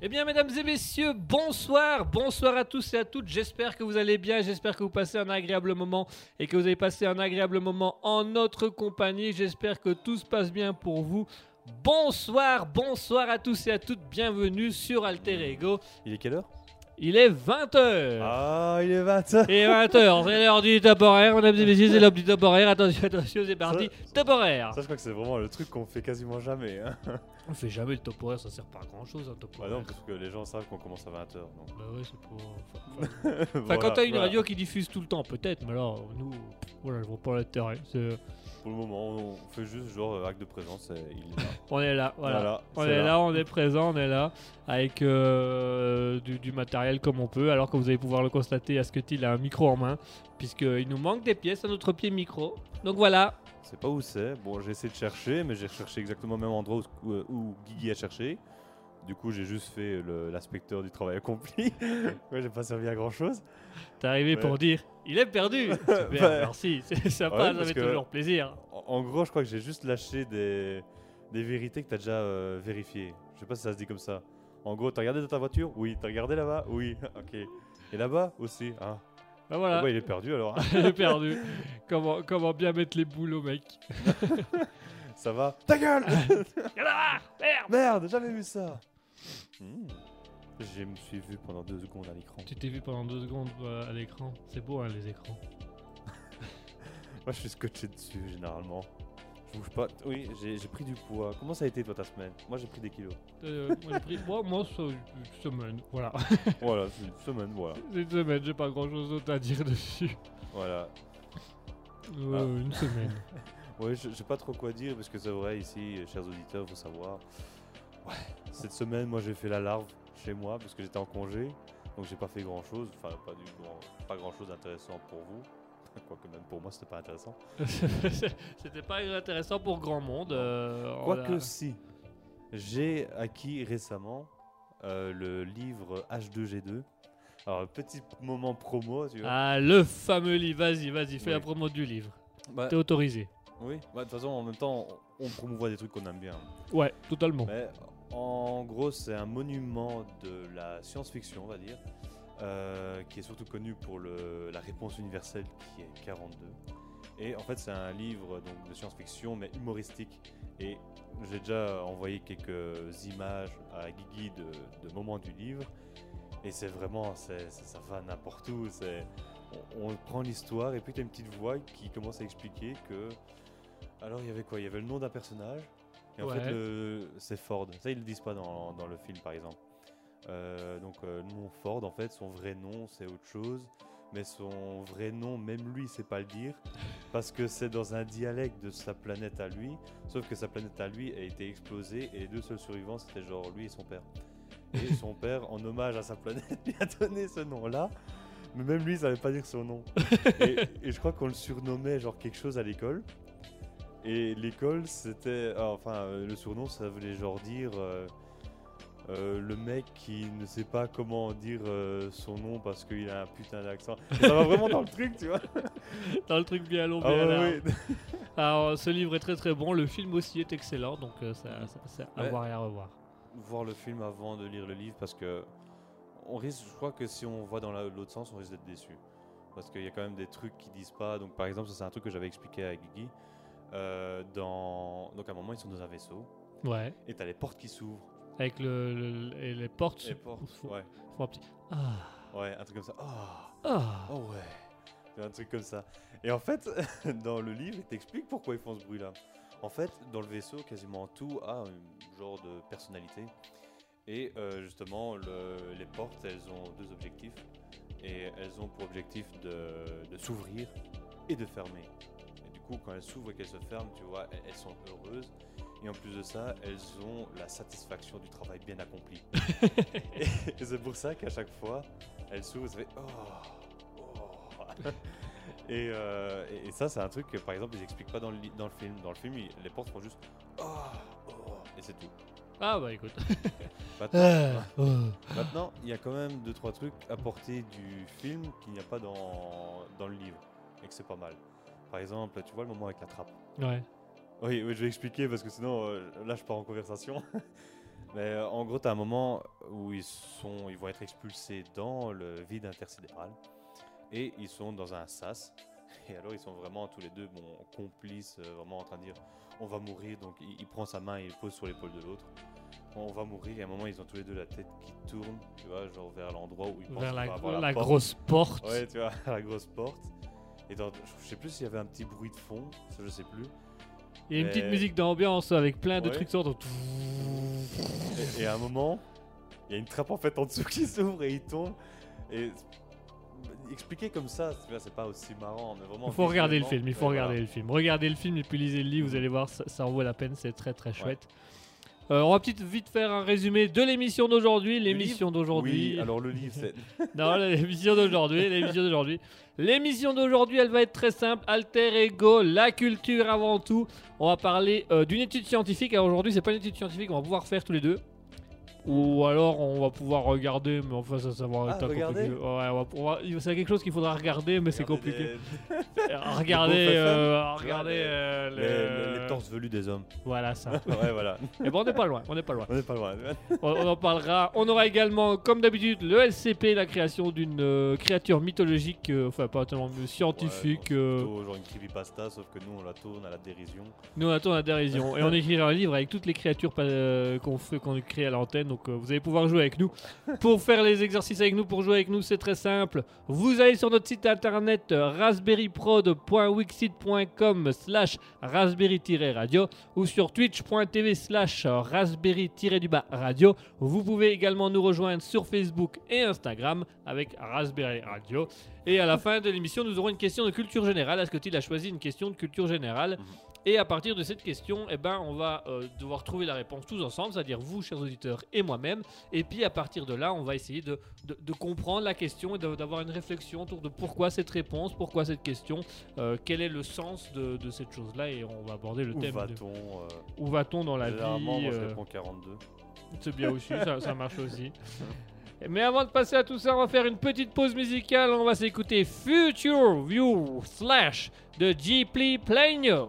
Eh bien, mesdames et messieurs, bonsoir, bonsoir à tous et à toutes. J'espère que vous allez bien, j'espère que vous passez un agréable moment et que vous avez passé un agréable moment en notre compagnie. J'espère que tout se passe bien pour vous. Bonsoir, bonsoir à tous et à toutes. Bienvenue sur Alter Ego. Il est quelle heure? Il est 20h. Ah, il est 20h Et 20h, c'est l'heure du top horaire, mesdames et messieurs, c'est l'heure du top horaire. Attention, attention, c'est parti. Top horaire. Ça, je crois que c'est vraiment le truc qu'on fait quasiment jamais. Hein. On fait jamais le top horaire, ça sert pas à grand chose un top Bah horaire. non, parce que les gens savent qu'on commence à 20h. Donc. Bah ouais, c'est pour. Enfin, Enfin, Voilà, quand t'as une voilà. radio qui diffuse tout le temps, peut-être, mais alors, nous, voilà, je vois pas l'intérêt. C'est- Pour le moment, on fait juste genre euh, acte de présence. et il est là. On est là, voilà. Voilà, on est là. là. on est présent, on est là, avec euh, du, du matériel comme on peut, alors que vous allez pouvoir le constater, Asketil a un micro en main, puisqu'il nous manque des pièces à notre pied micro. Donc voilà, C'est pas où c'est. Bon, j'ai essayé de chercher, mais j'ai recherché exactement au même endroit où, où- où Guigui a cherché. Du coup, j'ai juste fait l'inspecteur du travail accompli. ouais, j'ai pas servi à grand chose. t'es arrivé Ouais. pour dire, il est perdu. Super, merci, c'est sympa, Ouais, ça fait toujours plaisir. En, en gros, je crois que j'ai juste lâché des, des vérités que t'as déjà euh, vérifiées. Je sais pas si ça se dit comme ça. En gros, t'as regardé dans ta voiture? Oui. T'as regardé là-bas? Oui. ok. Et là-bas aussi Ah. Bah Ah voilà, bah, il est perdu alors. hein? il est perdu. comment, comment bien mettre les boules au mec ça va? Ta gueule merde Merde, jamais vu ça. Hmm. Je me suis vu pendant deux secondes à l'écran. Tu t'es vu pendant deux secondes euh, à l'écran? C'est beau, hein, les écrans. Moi, je suis scotché dessus généralement. Je bouge pas. Oui, j'ai j'ai pris du poids. Comment ça a été toi ta semaine? Moi, j'ai pris des kilos. Euh, moi, j'ai pris- moi, moi, une semaine. Voilà. voilà, c'est une semaine, voilà. C'est une semaine, j'ai pas grand chose d'autre à dire dessus. Voilà. Euh, Ah. Une semaine. Ouais, sais pas trop quoi dire parce que c'est vrai ici, chers auditeurs, faut savoir. Ouais, cette semaine, moi j'ai fait la larve chez moi parce que j'étais en congé, donc j'ai pas fait grand chose, enfin pas du grand, pas grand chose d'intéressant pour vous. Quoique même pour moi c'était pas intéressant. C'était pas intéressant pour grand monde. euh, Quoique a- si, j'ai acquis récemment euh, le livre H2G2. Alors petit moment promo, tu vois. Ah, le fameux livre. Vas-y, vas-y, fais Oui. la promo du livre. Bah, T'es autorisé. oui, bah, de toute façon en même temps on on promouvoit des trucs qu'on aime bien. Ouais, totalement. Mais en gros, c'est un monument de la science-fiction, on va dire, euh, qui est surtout connu pour la réponse universelle qui est 42. Et en fait, c'est un livre de science-fiction, mais humoristique. Et j'ai déjà envoyé quelques images à Guigui de, de moments du livre. Et c'est vraiment, ça va n'importe où. on prend l'histoire et puis tu as une petite voix qui commence à expliquer que. Alors, il y avait quoi? Il y avait le nom d'un personnage. Et en Ouais. fait, le- c'est Ford. Ça, ils le disent pas dans, dans le film, par exemple. Euh, donc, euh, nom Ford, en fait, son vrai nom, c'est autre chose. Mais son vrai nom, même lui, il sait pas le dire. Parce que c'est dans un dialecte de sa planète à lui. Sauf que sa planète à lui a été explosée. Et les deux seuls survivants, c'était genre lui et son père. Et son père, en hommage à sa planète, lui a donné ce nom-là. Mais même lui, il savait pas dire son nom. et, et je crois qu'on le surnommait genre quelque chose à l'école. Et l'école, c'était. ah, enfin, euh, le surnom, ça voulait genre dire. euh, euh, le mec qui ne sait pas comment dire euh, son nom parce qu'il a un putain d'accent. Ça va vraiment dans le truc, tu vois. Dans le truc bien long, Ah bien ouais, ouais. Alors, ce livre est très très bon. Le film aussi est excellent. Donc, euh, ça, ça, c'est à voir et à revoir. Voir le film avant de lire le livre parce que on risque, je crois que si on voit dans la- l'autre sens, on risque d'être déçu. Parce qu'il y a quand même des trucs qui disent pas. Donc par exemple, ça c'est un truc que j'avais expliqué à Guigui. Euh, dans... Donc à un moment, ils sont dans un vaisseau Ouais. et t'as les portes qui s'ouvrent. Avec le, le- et les portes. Les portes, font- ouais. font un petit. Ah. Ouais, un truc comme ça. Ah Ah. Oh ouais, un truc comme ça. Et en fait, dans le livre, il t'explique pourquoi ils font ce bruit-là. En fait, dans le vaisseau, quasiment tout a un genre de personnalité. Et euh, justement, le- les portes, elles ont deux objectifs. Et elles ont pour objectif de, de s'ouvrir et de fermer. Coup, quand elles s'ouvrent et qu'elles se ferment, tu vois, elles, elles sont heureuses. Et en plus de ça, elles ont la satisfaction du travail bien accompli. et c'est pour ça qu'à chaque fois, elles s'ouvrent et ça fait oh, oh. Et, euh, et- et ça, c'est un truc que, par exemple, ils expliquent pas dans le, li- dans le film. Dans le film, ils- les portes font juste oh, oh, et c'est tout. Ah bah écoute. Maintenant, Ah. Maintenant, il y a quand même deux trois trucs apportés du film qu'il n'y a pas dans, dans le livre. et que c'est pas mal. Par exemple, tu vois le moment avec la trappe. Ouais. Oui, oui, je vais expliquer parce que sinon, euh, là, je pars en conversation. Mais euh, en gros, tu as un moment où ils, sont, ils vont être expulsés dans le vide intersidéral et ils sont dans un sas. Et alors, ils sont vraiment tous les deux bon, complices, euh, vraiment en train de dire on va mourir. Donc, il, il prend sa main et il pose sur l'épaule de l'autre. On va mourir. Et à un moment, ils ont tous les deux la tête qui tourne, tu vois, genre vers l'endroit où ils pensent Vers qu'on la, avoir la porte. grosse porte. Ouais, tu vois, la grosse porte. Et dans- je sais plus s'il y avait un petit bruit de fond, ça je sais plus. Il y a une petite musique d'ambiance avec plein de Ouais. trucs sortent. Et, et à un moment, il y a une trappe en fait en dessous qui s'ouvre et il tombe. Et expliquer comme ça, c'est pas aussi marrant, mais vraiment. Il faut regarder le film, il faut regarder le film. Regardez le film et puis lisez le livre, vous allez voir, ça, ça en vaut la peine, c'est très très chouette. Euh, on va petit, vite faire un résumé de l'émission d'aujourd'hui. L'émission d'aujourd'hui. Oui, alors le livre, c'est. Non, l'émission d'aujourd'hui, l'émission d'aujourd'hui. L'émission d'aujourd'hui, elle va être très simple. Alter ego, la culture avant tout. On va parler euh, d'une étude scientifique. Alors aujourd'hui, c'est pas une étude scientifique, on va pouvoir faire tous les deux. Ou alors on va pouvoir regarder, mais enfin ça, ça va Ah, être un regarder compliqué. Ouais, c'est quelque chose qu'il faudra regarder, mais c'est compliqué. Euh, Regardez, pauvres euh, Ouais, euh, les, le- les- les torses velus des hommes. Voilà ça. ouais, voilà. Et bon, on n'est pas loin, on n'est pas loin. On n'est pas loin. On, on en parlera. On aura également, comme d'habitude, le LCP, la création d'une euh, créature mythologique, enfin pas tellement scientifique. Ouais, plutôt genre une creepypasta, sauf que nous on la tourne à la dérision. nous on attend la dérision. Et on écrira un livre avec toutes les créatures qu'on fait, qu'on crée à l'antenne. Donc euh, vous allez pouvoir jouer avec nous. Pour faire les exercices avec nous, pour jouer avec nous, c'est très simple. Vous allez sur notre site internet euh, raspberryprod.wixit.com slash raspberry-radio ou sur twitch.tv slash raspberry-radio. Vous pouvez également nous rejoindre sur Facebook et Instagram avec Raspberry Radio. Et à la fin de l'émission, nous aurons une question de culture générale. Est-ce a choisi une question de culture générale? Mhm. Et à partir de cette question, eh ben, on va euh, devoir trouver la réponse tous ensemble, c'est-à-dire vous, chers auditeurs, et moi-même. Et puis à partir de là, on va essayer de, de- de comprendre la question et d'avoir une réflexion autour de pourquoi cette réponse, pourquoi cette question, euh, quel est le sens de, de cette chose-là. Et on va aborder le Où thème. de- euh, où va-t-on dans la vie moi je réponds 42. c'est bien aussi, ça, ça marche aussi. Mais avant de passer à tout ça, on va faire une petite pause musicale. On va s'écouter Future View Slash de Ghibli Plano.「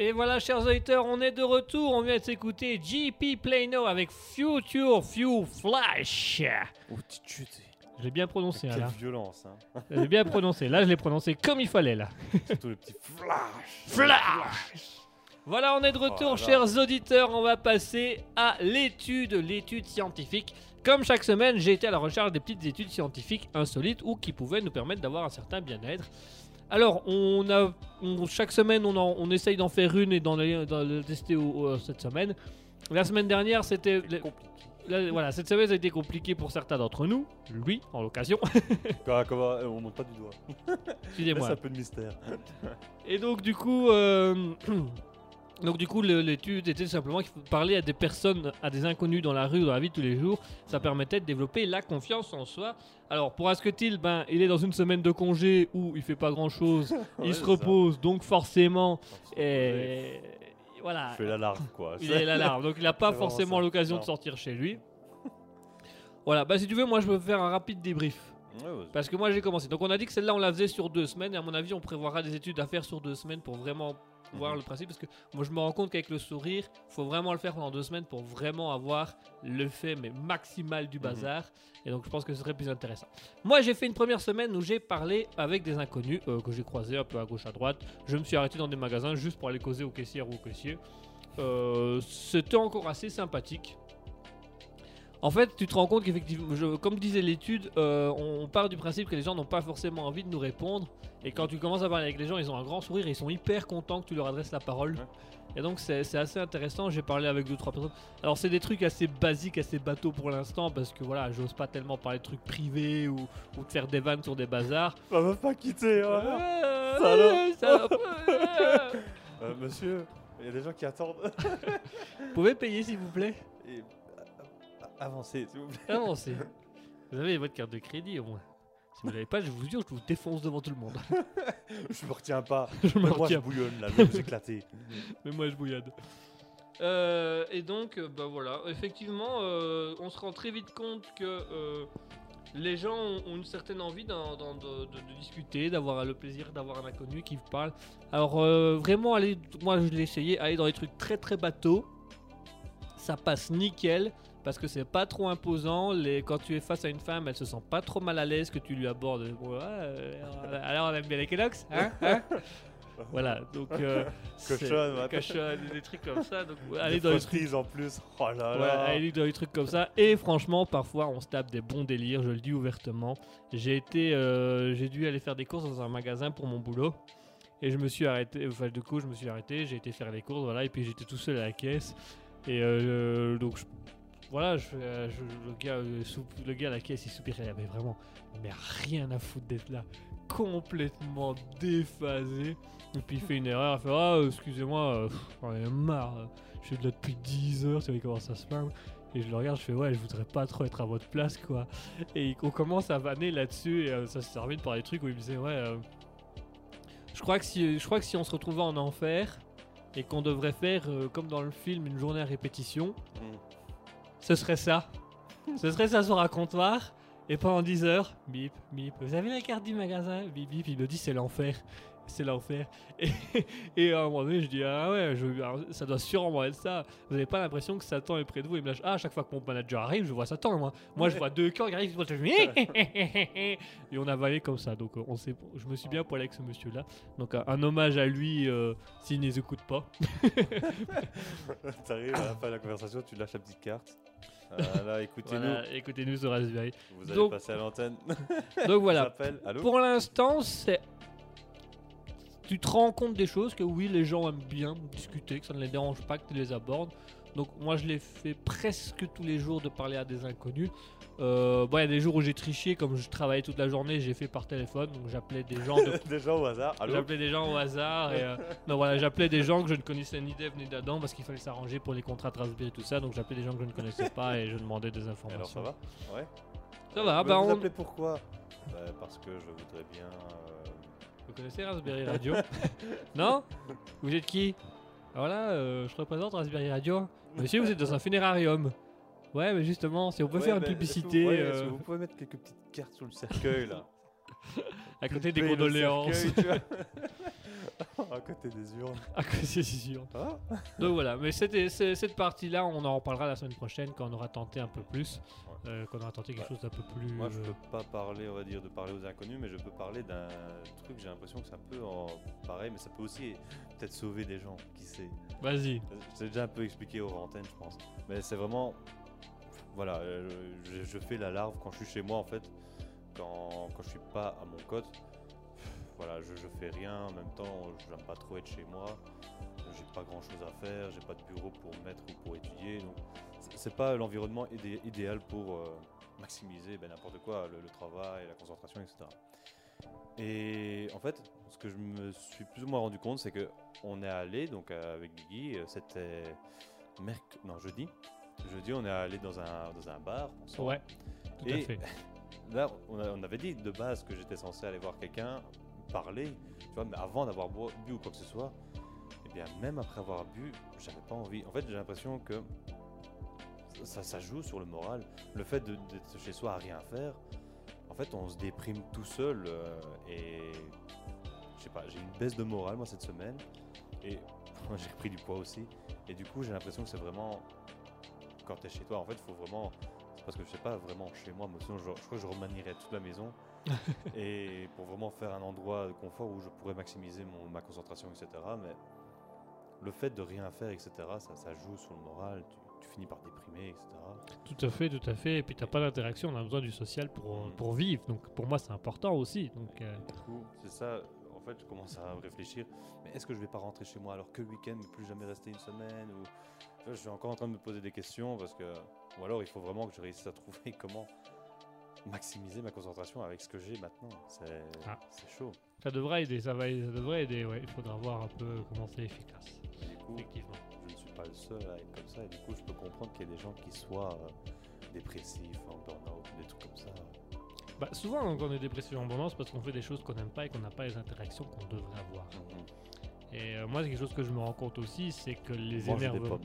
Et voilà, chers auditeurs, on est de retour. On vient de s'écouter JP Plano avec Future Few Flash. Oh, petite chute. Je l'ai bien prononcé, hein, Quelle là. violence, hein. Je l'ai bien prononcé. Là, je l'ai prononcé comme il fallait, là. Surtout le petit flash. Flash Voilà, on est de retour, Oh chers auditeurs. On va passer à l'étude, l'étude scientifique. Comme chaque semaine, j'ai été à la recherche des petites études scientifiques insolites ou qui pouvaient nous permettre d'avoir un certain bien-être. Alors, on a, on- chaque semaine, on, en- on essaye d'en faire une et d'en le tester au- au- cette semaine. La semaine dernière, c'était. la- voilà, cette semaine, ça a été compliqué pour certains d'entre nous. Lui, en l'occasion. Euh, on monte pas du doigt. Excusez-moi. un peu de mystère. Et donc du coup, euh, donc du coup, l'étude était simplement qu'il faut parler à des personnes, à des inconnus dans la rue, dans la vie de tous les jours. Ça permettait de développer la confiance en soi. Alors pour Asketil, ben, il est dans une semaine de congé où il fait pas grand chose, Ouais, il se ça. repose, donc forcément, et voilà, Je fais l'alarme, quoi. il est l'alarme, donc il n'a pas forcément l'occasion de sortir chez lui. Voilà, bah si tu veux, moi je peux faire un rapide débrief. Parce que moi j'ai commencé. Donc on a dit que celle-là on la faisait sur deux semaines. Et à mon avis on prévoira des études à faire sur deux semaines pour vraiment voir Mhm. le principe. Parce que moi je me rends compte qu'avec le sourire, faut vraiment le faire pendant deux semaines pour vraiment avoir l'effet mais maximal du Mhm. bazar. Et donc je pense que ce serait plus intéressant. Moi j'ai fait une première semaine où j'ai parlé avec des inconnus euh, que j'ai croisés un peu à gauche à droite. Je me suis arrêté dans des magasins juste pour aller causer aux caissières ou aux caissiers. Euh, C'était encore assez sympathique. En fait, tu te rends compte qu'effectivement, comme disait l'étude, euh, on part du principe que les gens n'ont pas forcément envie de nous répondre. Et quand tu commences à parler avec les gens, ils ont un grand sourire et ils sont hyper contents que tu leur adresses la parole. Ouais. Et donc, c'est assez intéressant. J'ai parlé avec deux, trois personnes. Alors, c'est des trucs assez basiques, assez bateaux pour l'instant, parce que voilà, j'ose pas tellement parler de trucs privés ou, ou de faire des vannes sur des bazars. On va pas quitter. hein. Euh, Salope. salope, monsieur, il y a des gens qui attendent. Vous pouvez payer, s'il vous plaît? Et, avancez, s'il vous plaît. Avancez. Vous avez votre carte de crédit au moins. Si vous l'avez pas, je vous jure, je vous défonce devant tout le monde. Je me retiens pas. je me Moi, je retiens. bouillonne là, je vais vous éclater. Mais moi je bouillade. Euh, et donc, euh, bah voilà, effectivement, euh, on se rend très vite compte que euh, les gens ont, ont une certaine envie d'en- d'en- de, de- de discuter, d'avoir le plaisir d'avoir un inconnu qui vous parle. Alors, euh, vraiment, aller, moi je l'ai essayé, aller dans des trucs très très bateaux, ça passe nickel. Parce que c'est pas trop imposant, les, quand tu es face à une femme, elle se sent pas trop mal à l'aise que tu lui abordes. Bon, ouais, euh, alors on aime bien les Kellogg's, hein, hein Voilà, donc euh, Cochonne, ouais. cochonne, des trucs comme ça. Donc Des aller dans les trucs, en plus. Oh là ouais, là. aller dans les trucs comme ça. Et franchement, parfois, on se tape des bons délires. Je le dis ouvertement. J'ai été, euh, j'ai dû aller faire des courses dans un magasin pour mon boulot. Et je me suis arrêté, enfin du coup je me suis arrêté, j'ai été faire les courses, voilà, et puis j'étais tout seul à la caisse. Et euh, donc je- voilà, je, euh, je- le, gars, euh, le gars à la caisse il soupirait, il avait vraiment mais rien à foutre d'être là, complètement déphasé. Et puis il fait une erreur, il fait Ah, excusez-moi, euh, j'en ai marre, je suis là depuis 10 heures, tu savez comment ça se passe. Et je le regarde, je fais Ouais, je voudrais pas trop être à votre place, quoi. Et on commence à vanner là-dessus, et ça se termine par des trucs où il me disait Ouais, je, crois que si, je crois que si on se retrouvait en enfer et qu'on devrait faire, comme dans le film, une journée à répétition, Mm. Ce serait ça. ce serait ça sur un comptoir. Et pendant 10 heures, bip, bip. Vous avez la carte du magasin? Bip, bip. Il me dit c'est l'enfer. C'est l'enfer. Et, et à un moment donné, je dis Ah ouais, je, ça doit sûrement être ça. Vous n'avez pas l'impression que Satan est près de vous? Il me lâche Ah, à chaque fois que mon manager arrive, je vois Satan, moi. Moi, je vois deux camps qui arrivent. Je Et on a valé comme ça. Donc, on sait, je me suis bien poilé avec ce monsieur-là. Donc, un, un hommage à lui euh, s'il ne les écoute pas. T'arrives à la fin de la conversation, tu lâches la petite carte. Voilà, écoutez-nous. Voilà, écoutez-nous sur Raspberry. Vous allez Donc- passer à l'antenne. Donc, voilà. J'appelle. Allô Pour l'instant, c'est. Tu te rends compte des choses que oui, les gens aiment bien discuter, que ça ne les dérange pas que tu les abordes. Donc moi, je l'ai fait presque tous les jours de parler à des inconnus. Euh, bon, il y a des jours où j'ai triché, comme je travaillais toute la journée, j'ai fait par téléphone, donc j'appelais des gens de Des gens au hasard. J'appelais des gens au hasard et euh, non voilà j'appelais des gens que je ne connaissais ni d'Eve ni d'Adam parce qu'il fallait s'arranger pour les contrats de Raspberry et tout ça donc j'appelais des gens que je ne connaissais pas et je demandais des informations. alors ça va Ouais. Ça va, bah vous on... appelez pourquoi Bah, Parce que je voudrais bien. euh, Vous connaissez Raspberry Radio? Non? Vous êtes qui? Alors là, euh, je représente Raspberry Radio. Monsieur, vous êtes dans un funérarium. Ouais, mais justement, si on peut ouais, faire une mais est-ce que publicité. vous- ouais, est-ce que euh, vous pouvez mettre quelques petites cartes sur le cercueil là à côté des Paye le condoléances. cercueil, tu vois. à côté des urnes. à côté des urnes. Ah. Donc voilà, mais c'était- cette partie-là, on en reparlera la semaine prochaine quand on aura tenté un peu plus, euh, quand on aura tenté quelque Ouais. chose d'un peu plus. Moi, je euh, peux pas parler, on va dire, de parler aux inconnus, mais je peux parler d'un truc. J'ai l'impression que c'est un peu en... pareil, mais ça peut aussi peut-être sauver des gens. Qui sait Vas-y. J'ai déjà un peu expliqué aux antennes, je pense. Mais c'est vraiment. Voilà, euh, je, je fais la larve quand je suis chez moi en fait. Quand, quand je suis pas à mon cote. Voilà, je, je fais rien. En même temps, j'aime pas trop être chez moi. J'ai pas grand chose à faire. J'ai pas de bureau pour me mettre ou pour étudier. Donc, c'est- pas l'environnement idé- idéal pour euh, maximiser ben, n'importe quoi, le, le travail, la concentration, etc. Et en fait, ce que je me suis plus ou moins rendu compte, c'est que on est allé donc avec Guigui, euh, c'était merc... non jeudi. Jeudi, on est allé dans un dans un bar. Ouais, tout à Et fait. Là, on, a- on avait dit de base que j'étais censé aller voir quelqu'un, parler, tu vois, mais avant d'avoir bu ou quoi que ce soit, et bien même après avoir bu, j'avais pas envie. En fait, j'ai l'impression que ça, ça joue sur le moral. Le fait d'être chez soi à rien faire, en fait, on se déprime tout seul euh, et je sais pas, j'ai une baisse de morale moi cette semaine et j'ai repris du poids aussi. Et du coup, j'ai l'impression que c'est vraiment quand tu es chez toi, en fait, il faut vraiment parce que je sais pas vraiment chez moi, mais sinon je crois que je remanierais toute la maison et pour vraiment faire un endroit de confort où je pourrais maximiser mon, ma concentration, etc. Mais le fait de rien faire, etc., ça, ça joue sur le moral, tu, tu finis par déprimer, etc. Tout à fait, tout à fait. Et puis t'as pas d'interaction, on a besoin du social pour, Mm. pour vivre. Donc pour moi, c'est important aussi. Donc euh, Du coup, c'est ça, en fait, je commence à réfléchir, mais est-ce que je vais pas rentrer chez moi alors que le week-end, mais plus jamais rester une semaine ou... Tu vois, Je suis encore en train de me poser des questions parce que... Ou alors il faut vraiment que je réussisse à trouver comment maximiser ma concentration avec ce que j'ai maintenant. C'est Ah. c'est chaud. ça devrait aider, ça, va, ça devrait aider. Ouais, il faudra voir un peu comment c'est efficace. Du coup, Effectivement. je ne suis pas le seul à être comme ça et du coup, je peux comprendre qu'il y ait des gens qui soient euh, dépressifs, en burn-out, des trucs comme ça. Bah, souvent, quand on est dépressif en abondance, parce qu'on fait des choses qu'on n'aime pas et qu'on n'a pas les interactions qu'on devrait avoir. Et euh, moi, c'est quelque chose que je me rends compte aussi, c'est que les énervements.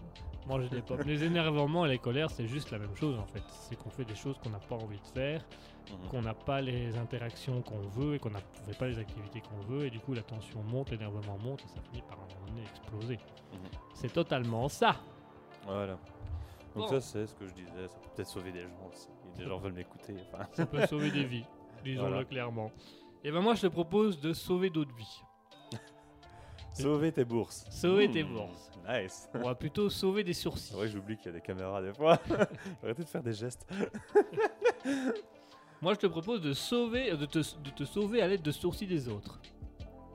Manger des pommes. les énervements et les colères, c'est juste la même chose en fait. C'est qu'on fait des choses qu'on n'a pas envie de faire, Mhm. qu'on n'a pas les interactions qu'on veut et qu'on ne fait pas les activités qu'on veut. Et du coup, la tension monte, l'énervement monte et ça finit par un moment donné exploser. Mhm. C'est totalement ça. Voilà. Donc Bon. ça, c'est ce que je disais. Ça peut peut-être sauver des gens aussi. Des gens veulent m'écouter. Enfin, Ça peut sauver des vies, disons-le Voilà. clairement. Et ben moi, je te propose de sauver d'autres vies. Sauver tes bourses. Sauver Hmm, tes bourses. Nice. On va plutôt sauver des sourcils. Que j'oublie qu'il y a des caméras des fois. Arrêtez de faire des gestes. Moi, je te propose de sauver, de te, de te sauver à l'aide de sourcils des autres.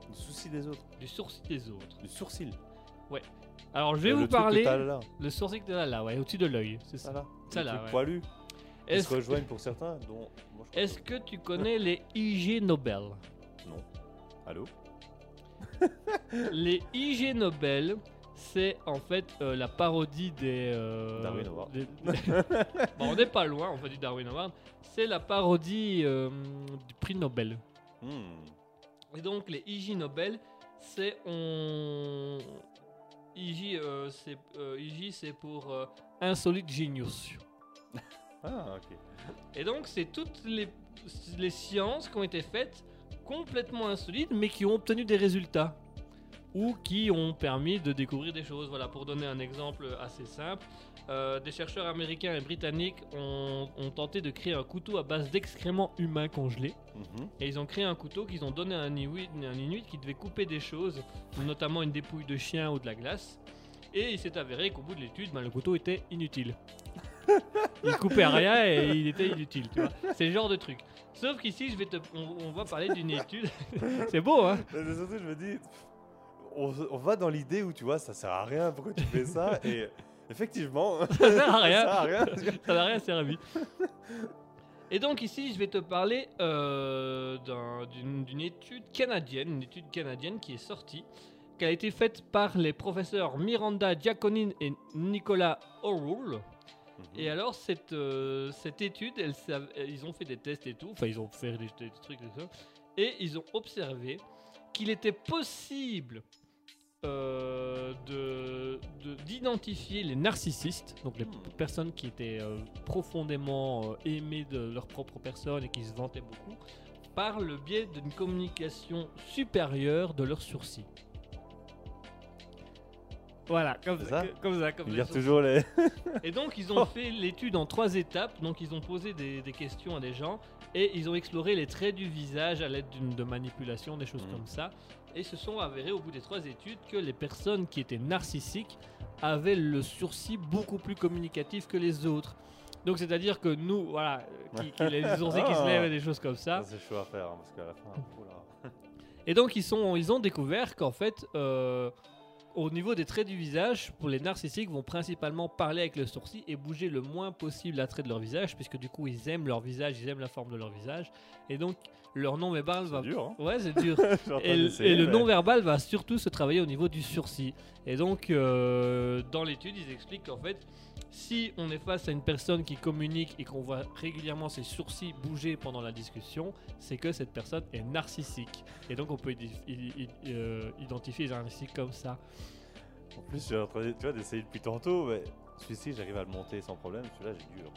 Du souci des autres. Du sourcil des autres. Du sourcil. Alors, je vais Euh, vous le truc que parler. t'as là. Le sourcil que tu as là, ouais, au-dessus de l'œil. C'est ça. Ça là. Ça Le là, ouais. poilu. Ils Est-ce se rejoignent pour certains, dont. moi, je crois est-ce que tu connais les IG Nobel? Non. Allô? Les IG Nobel, c'est en fait euh, la parodie des. euh, Darwin Award. des- Bon, on n'est pas loin, on fait du Darwin Award. C'est la parodie euh, du prix Nobel. Hmm. Et donc, les IG Nobel, c'est. On... IG, c'est IG, c'est pour Insolite Genius. Ah, ok. Et donc, c'est toutes les, les sciences qui ont été faites complètement insolites, mais qui ont obtenu des résultats. Ou qui ont permis de découvrir des choses. Voilà, pour donner un exemple assez simple, euh, des chercheurs américains et britanniques ont, ont tenté de créer un couteau à base d'excréments humains congelés. Mhm. Et ils ont créé un couteau qu'ils ont donné à un Inuit, un Inuit qui devait couper des choses, notamment une dépouille de chien ou de la glace. Et il s'est avéré qu'au bout de l'étude, ben, le couteau était inutile. Il coupait rien et il était inutile, tu vois. C'est le genre de truc. Sauf qu'ici, je vais te, on, on va parler d'une étude. C'est beau, hein Mais surtout, je me dis, on, on va dans l'idée où tu vois, ça sert à rien, pourquoi tu fais ça Et effectivement, Ça sert à rien. ça sert à rien. Ça n'a rien servi. Et donc ici, je vais te parler euh, d'un- d'une d'une étude canadienne, une étude canadienne qui est sortie, qui a été faite par les professeurs Miranda Giaconin et Nicolas O'Rourke. Et alors, cette, euh, cette étude, elle sav- ils ont fait des tests et tout, enfin, ils ont fait des, des trucs et tout, et ils ont observé qu'il était possible euh, de- de- d'identifier les narcissistes, donc les Hmm. personnes qui étaient euh, profondément euh, aimées de leur propre personne et qui se vantaient beaucoup, par le biais d'une communication supérieure de leurs sourcils. Voilà, comme ça, ça comme ça, comme Il les lire sourcils. toujours les. Et donc, ils ont fait l'étude en trois étapes. Donc, ils ont posé des, des questions à des gens et ils ont exploré les traits du visage à l'aide d'une de manipulation, des choses Mhm. comme ça. Et se sont avérés au bout des trois études que les personnes qui étaient narcissiques avaient le sourcil beaucoup plus communicatif que les autres. Donc, c'est-à-dire que nous, voilà, qui, qui les sourcils qui se Ah. lèvent et des choses comme ça. Ça, c'est chaud à faire hein, parce qu'à la fin. oula. Et donc ils, sont, ils ont découvert qu'en fait, euh, au niveau des traits du visage, pour les narcissiques, vont principalement parler avec le sourcil et bouger le moins possible la trait de leur visage, puisque du coup ils aiment leur visage, ils aiment la forme de leur visage. Et donc leur non-verbal va... Dur, hein. Ouais, c'est dur. Et, le- non-verbal va surtout se travailler au niveau du sourcil. Et donc, euh, dans l'étude, ils expliquent qu'en fait, si on est face à une personne qui communique et qu'on voit régulièrement ses sourcils bouger pendant la discussion, c'est que cette personne est narcissique. Et donc, on peut euh, identifier les narcissiques comme ça. En plus, je suis en train de- tu vois, d'essayer depuis tantôt, mais celui-ci, j'arrive à le monter sans problème. Celui-là, j'ai dur.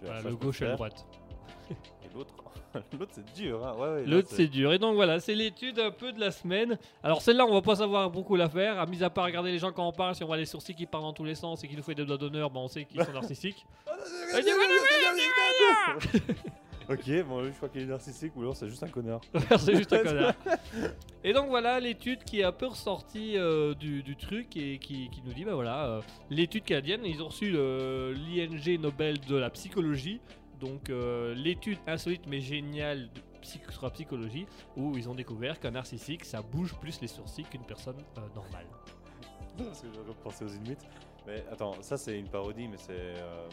Celui-là, Voilà, le gauche et le faire. droite. Et l'autre, l'autre, c'est dur. Hein. Ouais, ouais, L'autre, c'est dur. Et donc, voilà, c'est l'étude un peu de la semaine. Alors, celle-là, on va pas savoir beaucoup la faire. À mis à part regarder les gens quand on parle, si on voit les sourcils qui parlent dans tous les sens et qui nous fait des doigts d'honneur, ben, on sait qu'ils sont narcissiques. Ok, bon, lui, je crois qu'il est narcissique ou alors c'est juste un connard. c'est juste un connard. Et donc voilà l'étude qui est un peu ressortie euh, du, du truc et qui, qui nous dit bah voilà euh, l'étude canadienne ils ont reçu le- l'ING Nobel de la psychologie donc euh, l'étude insolite mais géniale de psych- sur la psychologie où ils ont découvert qu'un narcissique ça bouge plus les sourcils qu'une personne euh, normale. Parce que j'aurais pensé aux Inuits. Mais attends, ça c'est une parodie, mais c'est euh,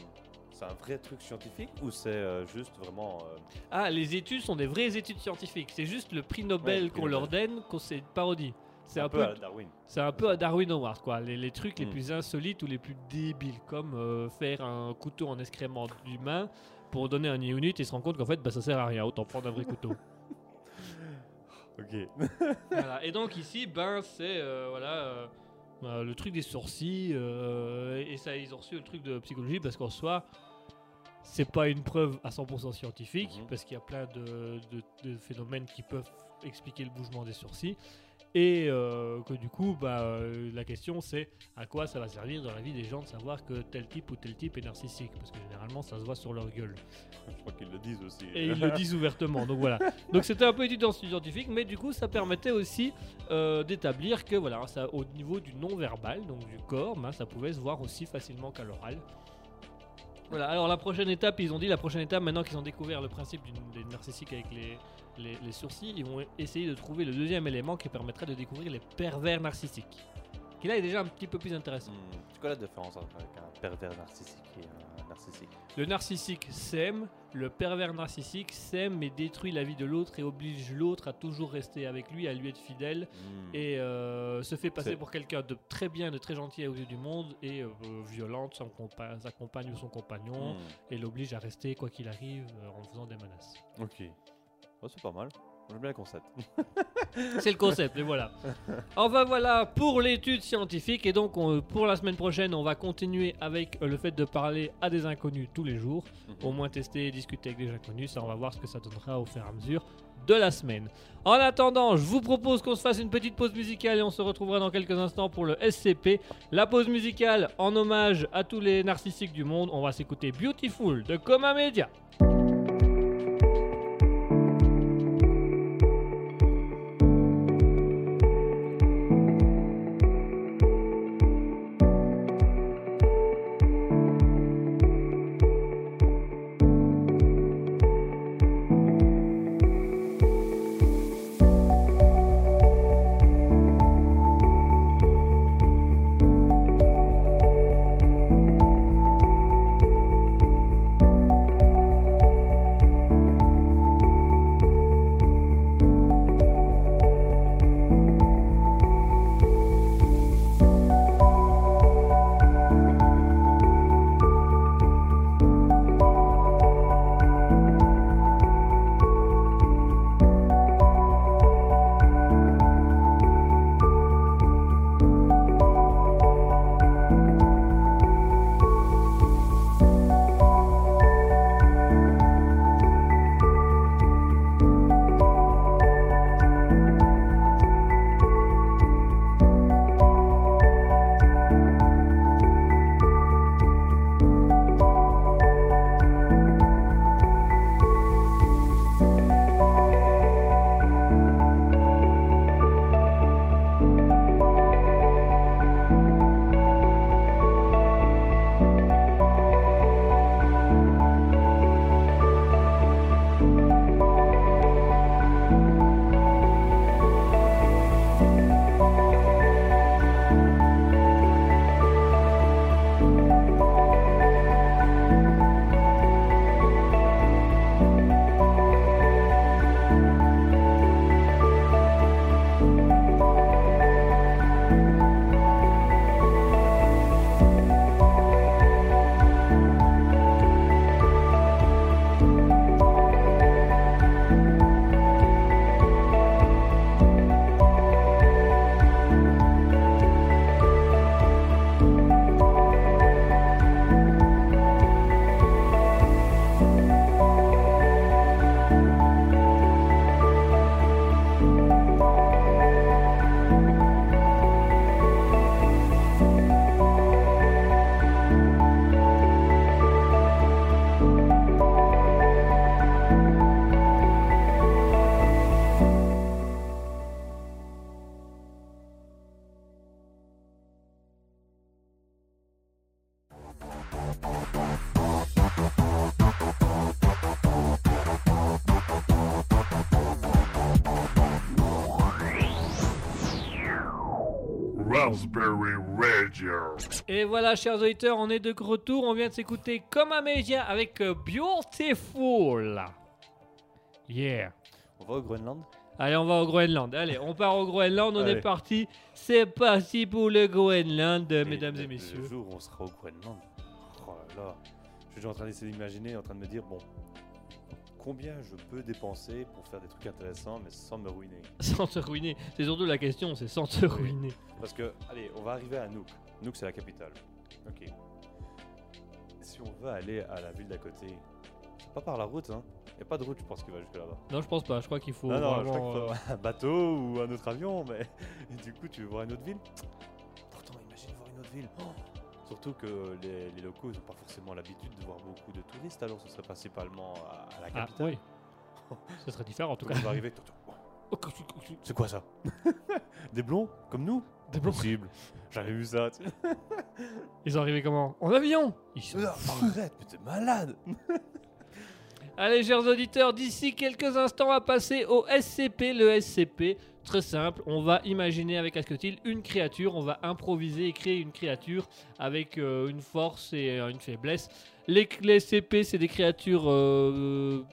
c'est un vrai truc scientifique ou c'est euh, juste vraiment. euh, Ah les études sont des vraies études scientifiques c'est juste le prix Nobel Ouais, qu'on leur donne qu'on c'est une parodie. C'est un, peu, peu à Darwin C'est un peu à Darwin Award, quoi. Les, les trucs les Mm. plus insolites ou les plus débiles, comme euh, faire un couteau en excrément d'humain pour donner un unit et se rendre compte qu'en fait, bah, ça sert à rien. Autant prendre un vrai couteau. Ok. Voilà. Et donc ici, ben, c'est euh, voilà euh, euh, le truc des sourcils et ça, ils ont reçu le truc de psychologie parce qu'en soi. C'est pas une preuve à 100% scientifique Mhm. parce qu'il y a plein de, de- de phénomènes qui peuvent expliquer le mouvement des sourcils et euh, que du coup bah, euh, la question c'est à quoi ça va servir dans la vie des gens de savoir que tel type ou tel type est narcissique? Parce que généralement ça se voit sur leur gueule Je crois qu'ils le disent aussi. et ils le disent ouvertement. Donc voilà. Donc c'était un peu étudiant scientifique, mais du coup ça permettait aussi euh, d'établir que voilà, ça, au niveau du non-verbal, donc du corps, ben, ça pouvait se voir aussi facilement qu'à l'oral. Voilà, alors la prochaine étape, ils ont dit la prochaine étape, maintenant qu'ils ont découvert le principe des narcissiques avec les, les, les sourcils, ils vont essayer de trouver le deuxième élément qui permettrait de découvrir les pervers narcissiques. Qui là est déjà un petit peu plus intéressant. Hmm, C'est quoi la différence entre un pervers narcissique et un narcissique? Le narcissique s'aime, le pervers narcissique s'aime mais détruit la vie de l'autre et oblige l'autre à toujours rester avec lui, à lui être fidèle Hmm. et euh, se fait passer pour quelqu'un de très bien, de très gentil aux yeux du monde et euh, violente son compa- sa compagne ou son compagnon Hmm. et l'oblige à rester quoi qu'il arrive euh, en faisant des menaces. Ok. C'est pas mal. J'aime bien le concept. C'est le concept, et voilà. Enfin voilà pour l'étude scientifique. Et donc on- pour la semaine prochaine, on va continuer avec euh, le fait de parler à des inconnus tous les jours. Au moins tester et discuter avec des inconnus. Ça, on va voir ce que ça donnera au fur et à mesure de la semaine. En attendant, je vous propose qu'on se fasse une petite pause musicale et on se retrouvera dans quelques instants pour le SCP. La pause musicale en hommage à tous les narcissiques du monde. On va s'écouter Beautiful de Coma Media. Et voilà, chers auditeurs, on est de retour. On vient de s'écouter comme un média avec euh, Beautiful. Yeah. On va au Groenland Allez, on va au Groenland. Allez, on part au Groenland. On Allez. est parti. C'est parti pour le Groenland, Et mesdames le- et messieurs. Le jour où on sera au Groenland. Oh là là. Je suis en train d'essayer d'imaginer, en train de me dire, bon, combien je peux dépenser pour faire des trucs intéressants, mais sans me ruiner Sans te ruiner. C'est surtout la question, c'est sans te ruiner. Parce que, allez, on va arriver à Nuuk. Nuuk, c'est la capitale. Ok. Si on veut aller à la ville d'à côté, c'est pas par la route, hein. Y a pas de route, je pense, qui va jusque là-bas. Non, je pense pas. Je crois qu'il faut non, non, je crois qu'il euh, faut un bateau ou un autre avion, mais et du coup, tu veux voir une autre ville? Pourtant, imagine voir une autre ville. Oh Surtout que les, les locaux n'ont pas forcément l'habitude de voir beaucoup de touristes, alors ce serait principalement à, à la Ah, capitale. oui. Ce serait différent en tout cas. on va arriver, tout- c'est quoi ça? Des blonds? Comme nous? Des blonds. Possible. J'avais vu ça. tu sais. Ils sont arrivés comment? En avion Ils sont Ah, Arrête, mais t'es malade Allez, chers auditeurs, d'ici quelques instants, va passer au SCP. Le SCP, très simple, on va imaginer avec Asketil une créature, on va improviser et créer une créature avec euh, une force et euh, une faiblesse. Les, SCP, c'est des créatures euh,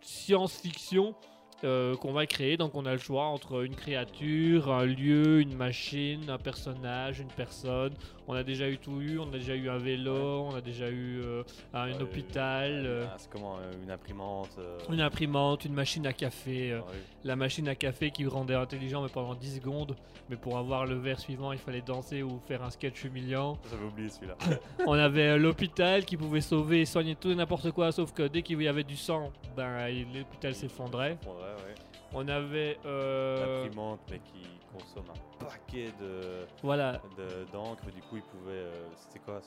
science-fiction qu'on va créer. Donc, on a le choix entre une créature, un lieu, une machine, un personnage, une personne. On a déjà eu tout eu, on a déjà eu un vélo, on a déjà eu euh, un Ouais, hôpital. euh, Ah, C'est comment euh, Une imprimante euh, une imprimante, une machine à café, euh, ouais. la machine à café qui rendait intelligent mais pendant 10 secondes, mais pour avoir le verre suivant il fallait danser ou faire un sketch humiliant. J'avais oublié celui-là. On avait euh, l'hôpital qui pouvait sauver et soigner tout et n'importe quoi, sauf que dès qu'il y avait du sang, ben l'hôpital s'effondrait. On avait euh, L'imprimante, mais qui consomme un paquet de voilà de- d'encre, du coup il pouvait. euh, C'était quoi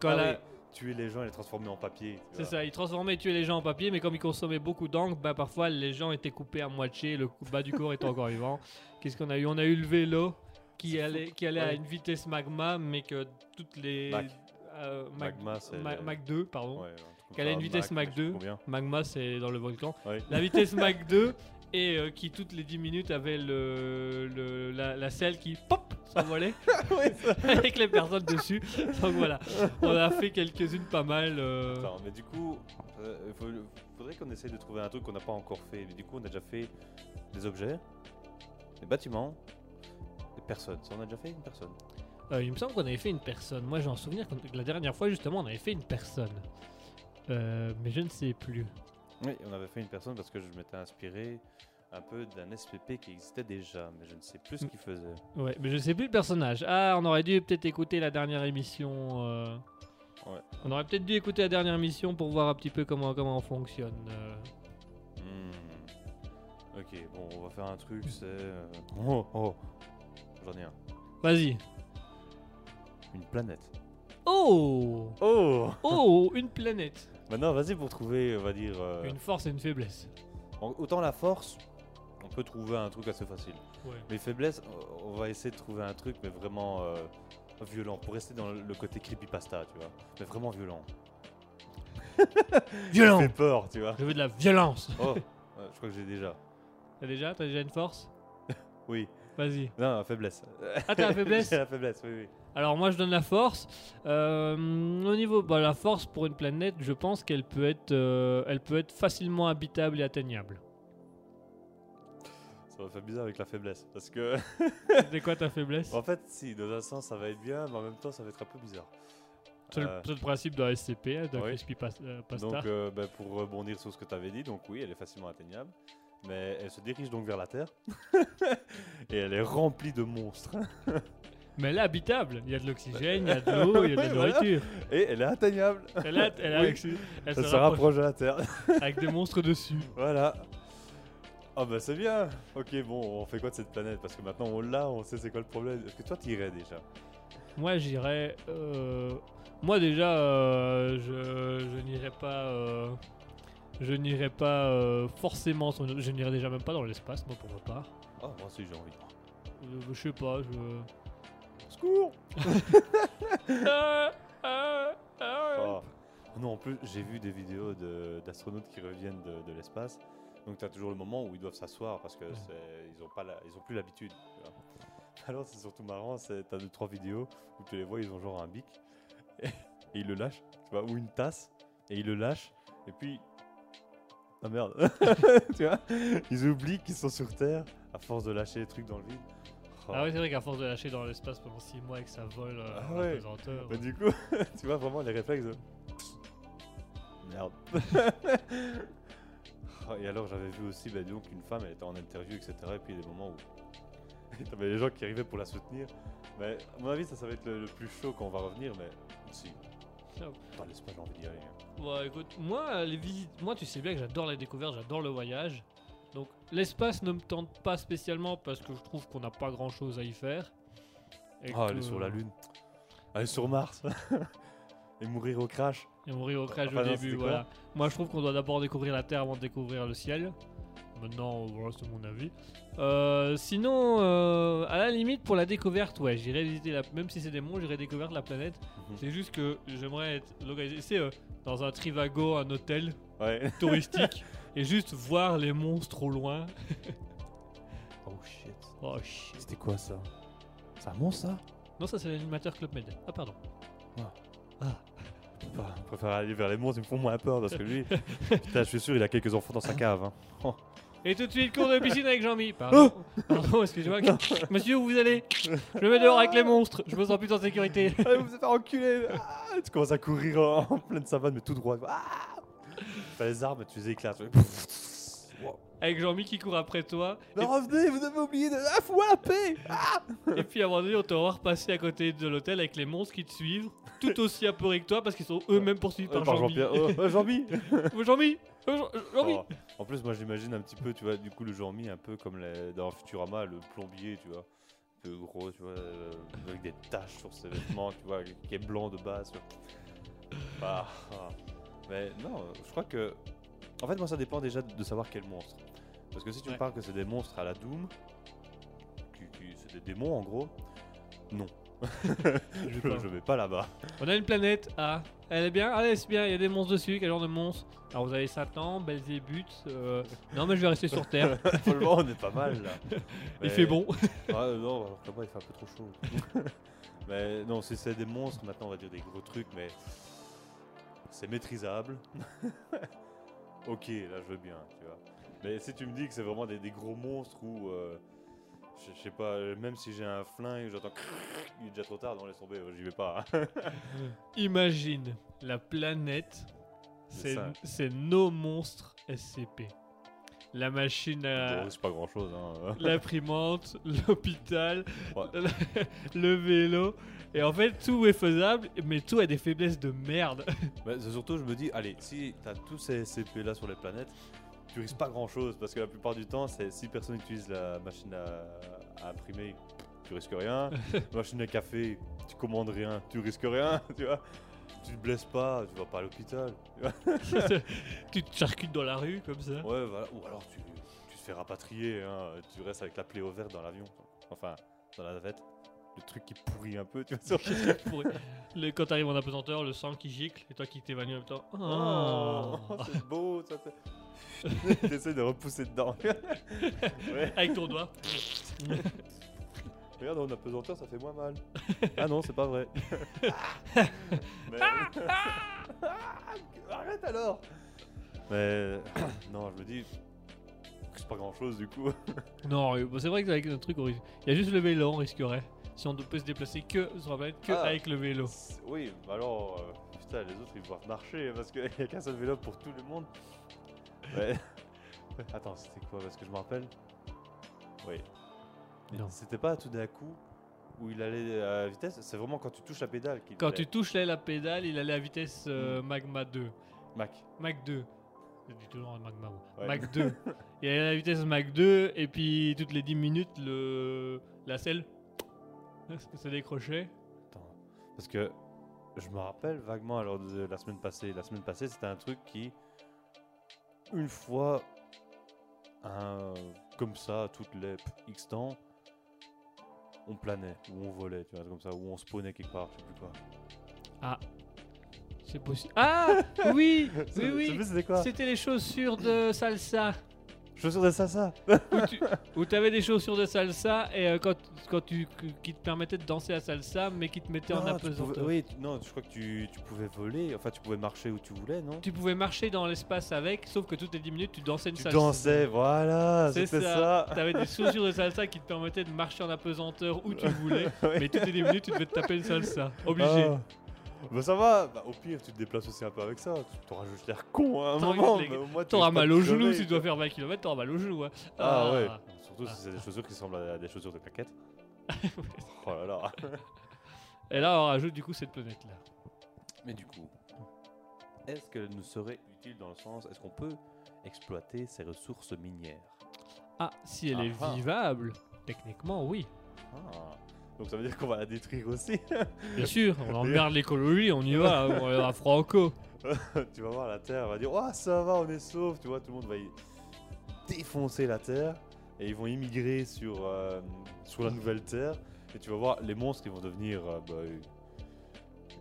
quand Ah la- oui, Tuer les gens et les transformer en papier. c'est ça, il transformait et tuait les gens en papier, mais comme il consommait beaucoup d'encre, ben parfois les gens étaient coupés à moitié, le bas du corps était encore vivant. Qu'est-ce qu'on a eu? On a eu le vélo qui allait, fou. qui allait à Ouais. une vitesse magma, mais que toutes les Mach. euh, Magma, c'est. Ma- le- Mach 2, pardon. Ouais, comme Qu'elle a une vitesse Mach, Mach je sais 2. Combien Magma, c'est dans le volcan. Ouais. La vitesse Mach 2 et euh, qui toutes les 10 minutes avait le, le- la, la selle qui pop s'envolait avec les personnes dessus. Donc voilà, on a fait quelques-unes pas mal. euh, Attends, mais du coup, euh, faut- faudrait qu'on essaye de trouver un truc qu'on n'a pas encore fait. Mais du coup, on a déjà fait des objets, des bâtiments, des personnes. Ça, on a déjà fait une personne. Euh, il me semble qu'on avait fait une personne. Moi, j'ai en souvenir que la dernière fois, justement, on avait fait une personne. Euh, mais je ne sais plus. Oui, on avait fait une personne parce que je m'étais inspiré un peu d'un SPP qui existait déjà, mais je ne sais plus ce qu'il faisait. Ouais, mais je sais plus le personnage. Ah, on aurait dû peut-être écouter la dernière émission. euh, Ouais. On aurait peut-être dû écouter la dernière émission pour voir un petit peu comment, comment on fonctionne. euh. Hmm. Ok, bon, on va faire un truc, c'est... euh, Oh, oh J'en ai un. Vas-y. Une planète. Oh Oh Oh, une planète. Maintenant, vas-y pour trouver, on va dire... euh, Une force et une faiblesse. en- Autant la force, on peut trouver un truc assez facile. Ouais. Les faiblesses, on- on va essayer de trouver un truc, mais vraiment euh, violent, pour rester dans le côté creepypasta, tu vois. Mais vraiment violent. Violent fait peur, tu vois. Je veux de la violence. Oh, ouais, je crois que j'ai déjà. T'as déjà T'as déjà une force? Oui. Vas-y. Non, la faiblesse. Ah, t'as la faiblesse? J'ai la faiblesse, oui, oui. Alors moi je donne la force. Euh, au niveau, bah, la force pour une planète, je pense qu'elle peut être, euh, elle peut être facilement habitable et atteignable. Ça va faire bizarre avec la faiblesse. Parce que, C'est quoi ta faiblesse? En fait, si, dans un sens, ça va être bien, mais en même temps, ça va être un peu bizarre. C'est le, Euh, le principe de la SCP, hein, de oui. Pas- donc, bah, pour rebondir sur ce que tu avais dit, donc oui, elle est facilement atteignable. Mais elle se dirige donc vers la Terre. et elle est remplie de monstres. Mais elle est habitable. Il y a de l'oxygène, il y a de l'eau, il y a de la voilà. nourriture. Et elle est atteignable. Elle, a, elle, a- Oui. elle Elle se se rapproche de la Terre. avec des monstres dessus. Voilà. Ah bah c'est bien. Ok bon, on fait quoi de cette planète? Parce que maintenant on l'a, on sait c'est quoi le problème. Est-ce que toi t'irais déjà? Moi j'irais. euh, Moi déjà, euh, je, je n'irais pas. euh, Je n'irais pas euh, forcément. sur une- Je n'irais déjà même pas dans l'espace, moi pour ma part. Ah moi aussi j'ai envie. Euh, je sais pas, je. Secours ah. Ah. Non en plus j'ai vu des vidéos de- d'astronautes qui reviennent de, de l'espace. Donc t'as toujours le moment où ils doivent s'asseoir parce que c'est- ils ont pas la- ils ont plus l'habitude. tu vois. alors c'est surtout marrant, c'est t'as deux trois vidéos où tu les vois, ils ont genre un bic et, et ils le lâchent, tu vois, ou une tasse et ils le lâchent et puis ah merde, tu vois, ils oublient qu'ils sont sur Terre à force de lâcher les trucs dans le vide. Oh. Ah oui, c'est vrai qu'à force de lâcher dans l'espace pendant 6 mois et que ça vole euh, Ah en ouais. apesanteur, Mais du coup, tu vois vraiment les réflexes. de- Merde. Oh, et alors j'avais vu aussi bah, donc une femme, elle était en interview, etc. Et puis il y a des moments où t'avais les gens qui arrivaient pour la soutenir. Mais à mon avis, ça, ça va être le, le plus chaud quand on va revenir. Mais si, Ah. dans l'espace, j'ai envie d'y aller. Bon, écoute, moi, les visites, moi, tu sais bien que j'adore la découverte, j'adore le voyage. L'espace ne me tente pas spécialement parce que je trouve qu'on n'a pas grand chose à y faire. Et Ah, que- aller sur la Lune, aller sur Mars et mourir au crash. Et mourir au crash au début, voilà. Moi, je trouve qu'on doit d'abord découvrir la Terre avant de découvrir le ciel. Maintenant, voilà, c'est mon avis. Euh, sinon, euh, à la limite, pour la découverte, ouais, j'irai visiter la. Même si c'est des monts, j'irai découvrir la planète. Mhm. C'est juste que j'aimerais être localisé, c'est euh, dans un Trivago, un hôtel Ouais. touristique, et juste voir les monstres au loin. Oh shit. Oh shit. C'était quoi ça? C'est un monstre ça? Non, ça c'est l'animateur Club Med. Ah, pardon. Bah, Je préfère aller vers les monstres, ils me font moins peur parce que lui, putain, je suis sûr, il a quelques enfants dans sa cave. hein. Et tout de suite, cours de piscine avec Jean-Mi. Pardon, Pardon excusez-moi. Monsieur, où vous allez Je me mets dehors avec les monstres. Je me sens plus en sécurité. Allez, vous êtes enculer Ah, Tu commences à courir en, en pleine savane, mais tout droit. Ah Les armes, tu les éclates. Avec Jean-Mi qui court après toi. Mais revenez, vous avez oublié de. Ah, fous-moi la paix Et puis à un moment donné, on te voir passer à côté de l'hôtel avec les monstres qui te suivent. Tout aussi apeurés que toi parce qu'ils sont eux-mêmes poursuivis Euh, par, par Jean-Mi. Oh, oh, Jean-Mi Jean-Mi Jean- Jean-Mi Oh, En plus, moi j'imagine un petit peu, tu vois, du coup, le Jean-Mi, un peu comme les- dans Futurama, le plombier, tu vois. Un peu gros, tu vois, euh, avec des taches sur ses vêtements, tu vois, qui est blanc de base. tu vois. Ah, ah. Mais non, je crois que. En fait, moi, ça dépend déjà de savoir quel monstre. Parce que si tu me parles que c'est des monstres à la Doom, c'est des démons en gros, non. je, pas. je vais pas là-bas. On a une planète. Ah, elle est bien Allez, c'est bien. Il y a des monstres dessus. Quel genre de monstres Alors vous avez Satan, Belzébuth. euh, Non, mais je vais rester sur Terre. Franchement, on est pas mal là. Il fait bon. Ah non, alors que là-bas il fait un peu trop chaud. mais non, si c'est des monstres, maintenant on va dire des gros trucs, mais c'est maîtrisable. ok, là je veux bien, tu vois. Mais si tu me dis que c'est vraiment des, des gros monstres ou. euh, je sais pas, même si j'ai un flingue, j'entends. Il est déjà trop tard, non, laisse tomber, j'y vais pas. hein. Imagine la planète. C'est nos monstres SCP. La machine à. Bon, c'est pas grand chose. Hein. L'imprimante, l'hôpital, Ouais. le vélo. Et en fait, tout est faisable, mais tout a des faiblesses de merde. Mais c'est surtout, je me dis, allez, si t'as tous ces CP là sur les planètes, tu risques pas grand chose parce que la plupart du temps, c'est si personne utilise la machine à, à imprimer, tu risques rien. la machine à café, tu commandes rien, tu risques rien, tu vois. Tu te blesses pas, tu vas pas à l'hôpital. tu te charcutes dans la rue comme ça. Ouais, voilà. Ou alors tu, tu te fais rapatrier, hein, tu restes avec la plaie au vert dans l'avion. Enfin, dans la navette. Le truc qui pourrit un peu, tu vois. le- quand t'arrives en apesanteur, le sang qui gicle et toi qui t'évanouis en même temps. Oh, Oh. c'est beau, ça. T'essayes de repousser dedans. ouais. Avec ton doigt. Regarde, en apesanteur, ça fait moins mal. ah non, c'est pas vrai. Mais- Arrête alors Mais non, je me dis, c'est pas grand chose du coup. Non, bon, c'est vrai que avec un truc, on il y a juste le vélo, on risquerait. Si on ne peut se déplacer que sur la planète que Ah. avec le vélo. Oui, bah alors, euh, putain, les autres ils doivent marcher parce qu'il n'y a qu'un seul vélo pour tout le monde. Ouais. Attends, c'était quoi Parce que je me rappelle. Oui. C'était pas tout d'un coup où il allait à vitesse, c'est vraiment quand tu touches la pédale qu'il Quand allait- tu touches la pédale, il allait à vitesse euh, Magma 2. Mac. Mach 2. Je dis toujours Magma. Ouais. Mach 2. Il allait à la vitesse Mach 2 et puis toutes les 10 minutes, le... la selle se décrochait. Attends, parce que je me rappelle vaguement alors de la semaine passée. La semaine passée, c'était un truc qui, une fois, un- comme ça, toutes les X temps, on planait, ou on volait, tu vois, comme ça, ou on spawnait quelque part, je sais plus quoi. C'est possible. Ah Oui Oui, oui c'est- C'était quoi C'était les chaussures de salsa. Chaussures de salsa où tu où avais des chaussures de salsa et euh, quand, quand tu, qui te permettaient de danser la salsa mais qui te mettaient en tu apesanteur. pouvais- Oui, tu- non, je crois que tu, tu pouvais voler, enfin tu pouvais marcher où tu voulais, non? Tu pouvais marcher dans l'espace avec, sauf que toutes les 10 minutes tu dansais une Tu salsa. dansais, voilà, C'est c'était ça. ça. T'avais des chaussures de salsa qui te permettaient de marcher en apesanteur où tu voulais, Ouais. mais toutes les 10 minutes tu devais te taper une salsa. Obligé. Ah. Bah ça va, bah, au pire tu te déplaces aussi un peu avec ça, tu t'auras juste l'air con hein, à un moment, les- mais au moins tu T'auras mal genoux crever, si tu dois faire 20 km, t'auras mal aux genoux. ouais. Ah, ouais, Ah. surtout Ah. si c'est des chaussures qui ressemblent à des chaussures de claquettes. oh là là. Et là on rajoute du coup cette planète là. Mais du coup, est-ce qu'elle nous serait utile dans le sens, est-ce qu'on peut exploiter ces ressources minières? Ah, si elle est Ah, ah. vivable, techniquement oui. Ah. Donc ça veut dire qu'on va la détruire aussi Bien sûr, on emmerde l'écologie, on y va, on va à Franco. Tu vas voir la Terre, elle va dire Oh ça va, on est sauf, tu vois, tout le monde va y défoncer la Terre et ils vont immigrer sur, euh, sur la nouvelle Terre et tu vas voir les monstres qui vont devenir euh, bah,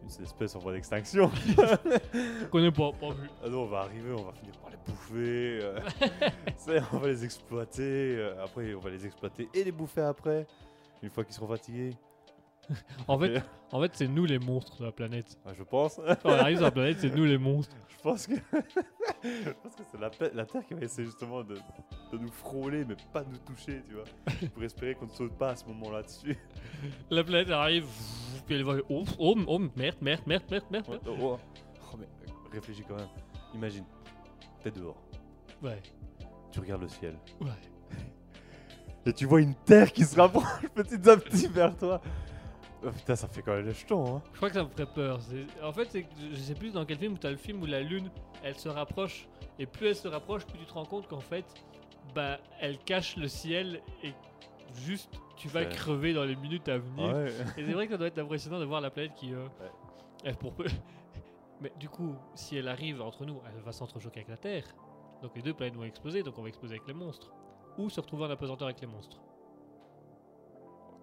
une espèce en voie d'extinction. Qu'on n'est pas, pas vu. Ah non, on va arriver, on va finir par les bouffer, euh, on va les exploiter, euh, après on va les exploiter et les bouffer après, une fois qu'ils seront fatigués. En fait, en fait c'est nous les monstres de la planète. Ah, je pense. Quand on arrive sur la planète, c'est nous les monstres. Je pense que, je pense que c'est la, la Terre qui va essayer justement de, de nous frôler, mais pas de nous toucher, tu vois. Pour espérer qu'on ne saute pas à ce moment-là dessus. La planète arrive, puis elle va. Oh, oh, oh, merde, merde, merde, merde, merde. Oh, oh. Oh, mais réfléchis quand même. Imagine, t'es dehors, Ouais, tu regardes le ciel, ouais. Et tu vois une Terre qui se rapproche petit à petit vers toi. Oh, putain, ça fait quand même les jetons, hein. Je crois que ça me ferait peur. En fait, c'est je sais plus dans quel film où t'as le film où la lune, elle se rapproche, et plus elle se rapproche, plus tu te rends compte qu'en fait, bah, elle cache le ciel et juste tu vas crever dans les minutes à venir. Ouais. Et c'est vrai que ça doit être impressionnant de voir la planète qui. euh, Ouais. elle pour peu. Mais du coup, si elle arrive entre nous, elle va s'entrechoquer avec la Terre. Donc les deux planètes vont exploser, donc on va exploser avec les monstres. Ou se retrouver en apesanteur avec les monstres.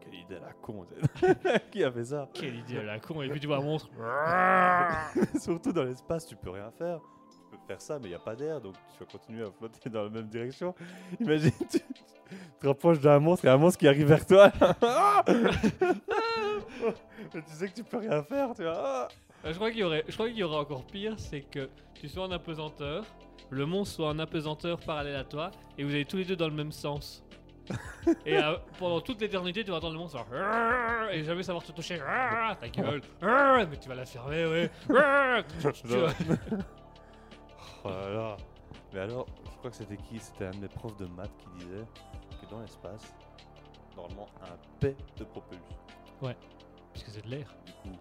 Quelle idée la con. qui a fait ça Quelle idée à la con, et puis tu vois un monstre. Surtout dans l'espace, tu peux rien faire. Tu peux faire ça, mais il n'y a pas d'air, donc tu vas continuer à flotter dans la même direction. Imagine, tu, te rapproches d'un monstre et un monstre qui arrive vers toi. Mais tu sais que tu peux rien faire, tu vois. Ah. Euh, Je crois qu'il y aurait, je crois qu'il y aurait encore pire, c'est que tu sois en apesanteur, le monstre soit en apesanteur parallèle à toi, et vous allez tous les deux dans le même sens. et euh, pendant toute l'éternité, tu vas entendre le monstre faire et jamais savoir te toucher. Ta gueule. Mais tu vas la fermer, ouais. Tu vas- Oh là là. Mais alors, je crois que c'était qui? C'était un de mes profs de maths qui disait que dans l'espace, normalement, un P te propulse. Parce que c'est de l'air. Du coup.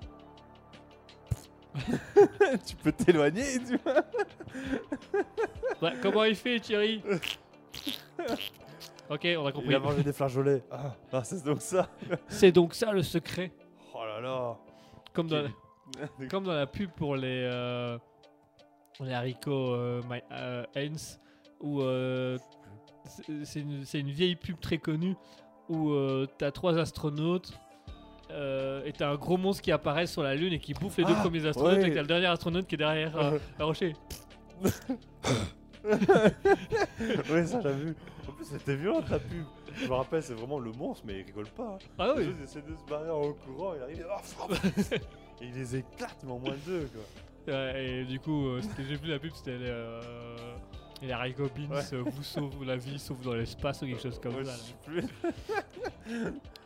tu peux t'éloigner, tu vois. Ouais, comment il fait, Thierry? Ok, on a compris. Il a mangé des flageolets. Ah, ah, c'est donc ça. C'est donc ça le secret. Oh là là. Comme dans, Quel- comme dans la pub pour les, euh, les haricots euh, My- euh, Heinz, où euh, c'est c'est une, une vieille pub très connue où euh, t'as trois astronautes euh, et t'as un gros monstre qui apparaît sur la lune et qui bouffe les deux Ah, premiers astronautes ouais. et t'as le dernier astronaute qui est derrière euh, un rocher. oui, ça j'ai vu. En plus, c'était violent la pub. Je me rappelle, c'est vraiment le monstre, mais il rigole pas. hein. Ah oui. autres essaient de se barrer en courant, il arrive, il- oh, et il les éclate, mais en moins de deux, quoi. Ouais, et du coup, euh, c'était- j'ai vu la pub, c'était les, les haricots beans Ouais. vous sauvent la vie, sauf dans l'espace ou quelque chose comme Ouais, ça. je sais plus.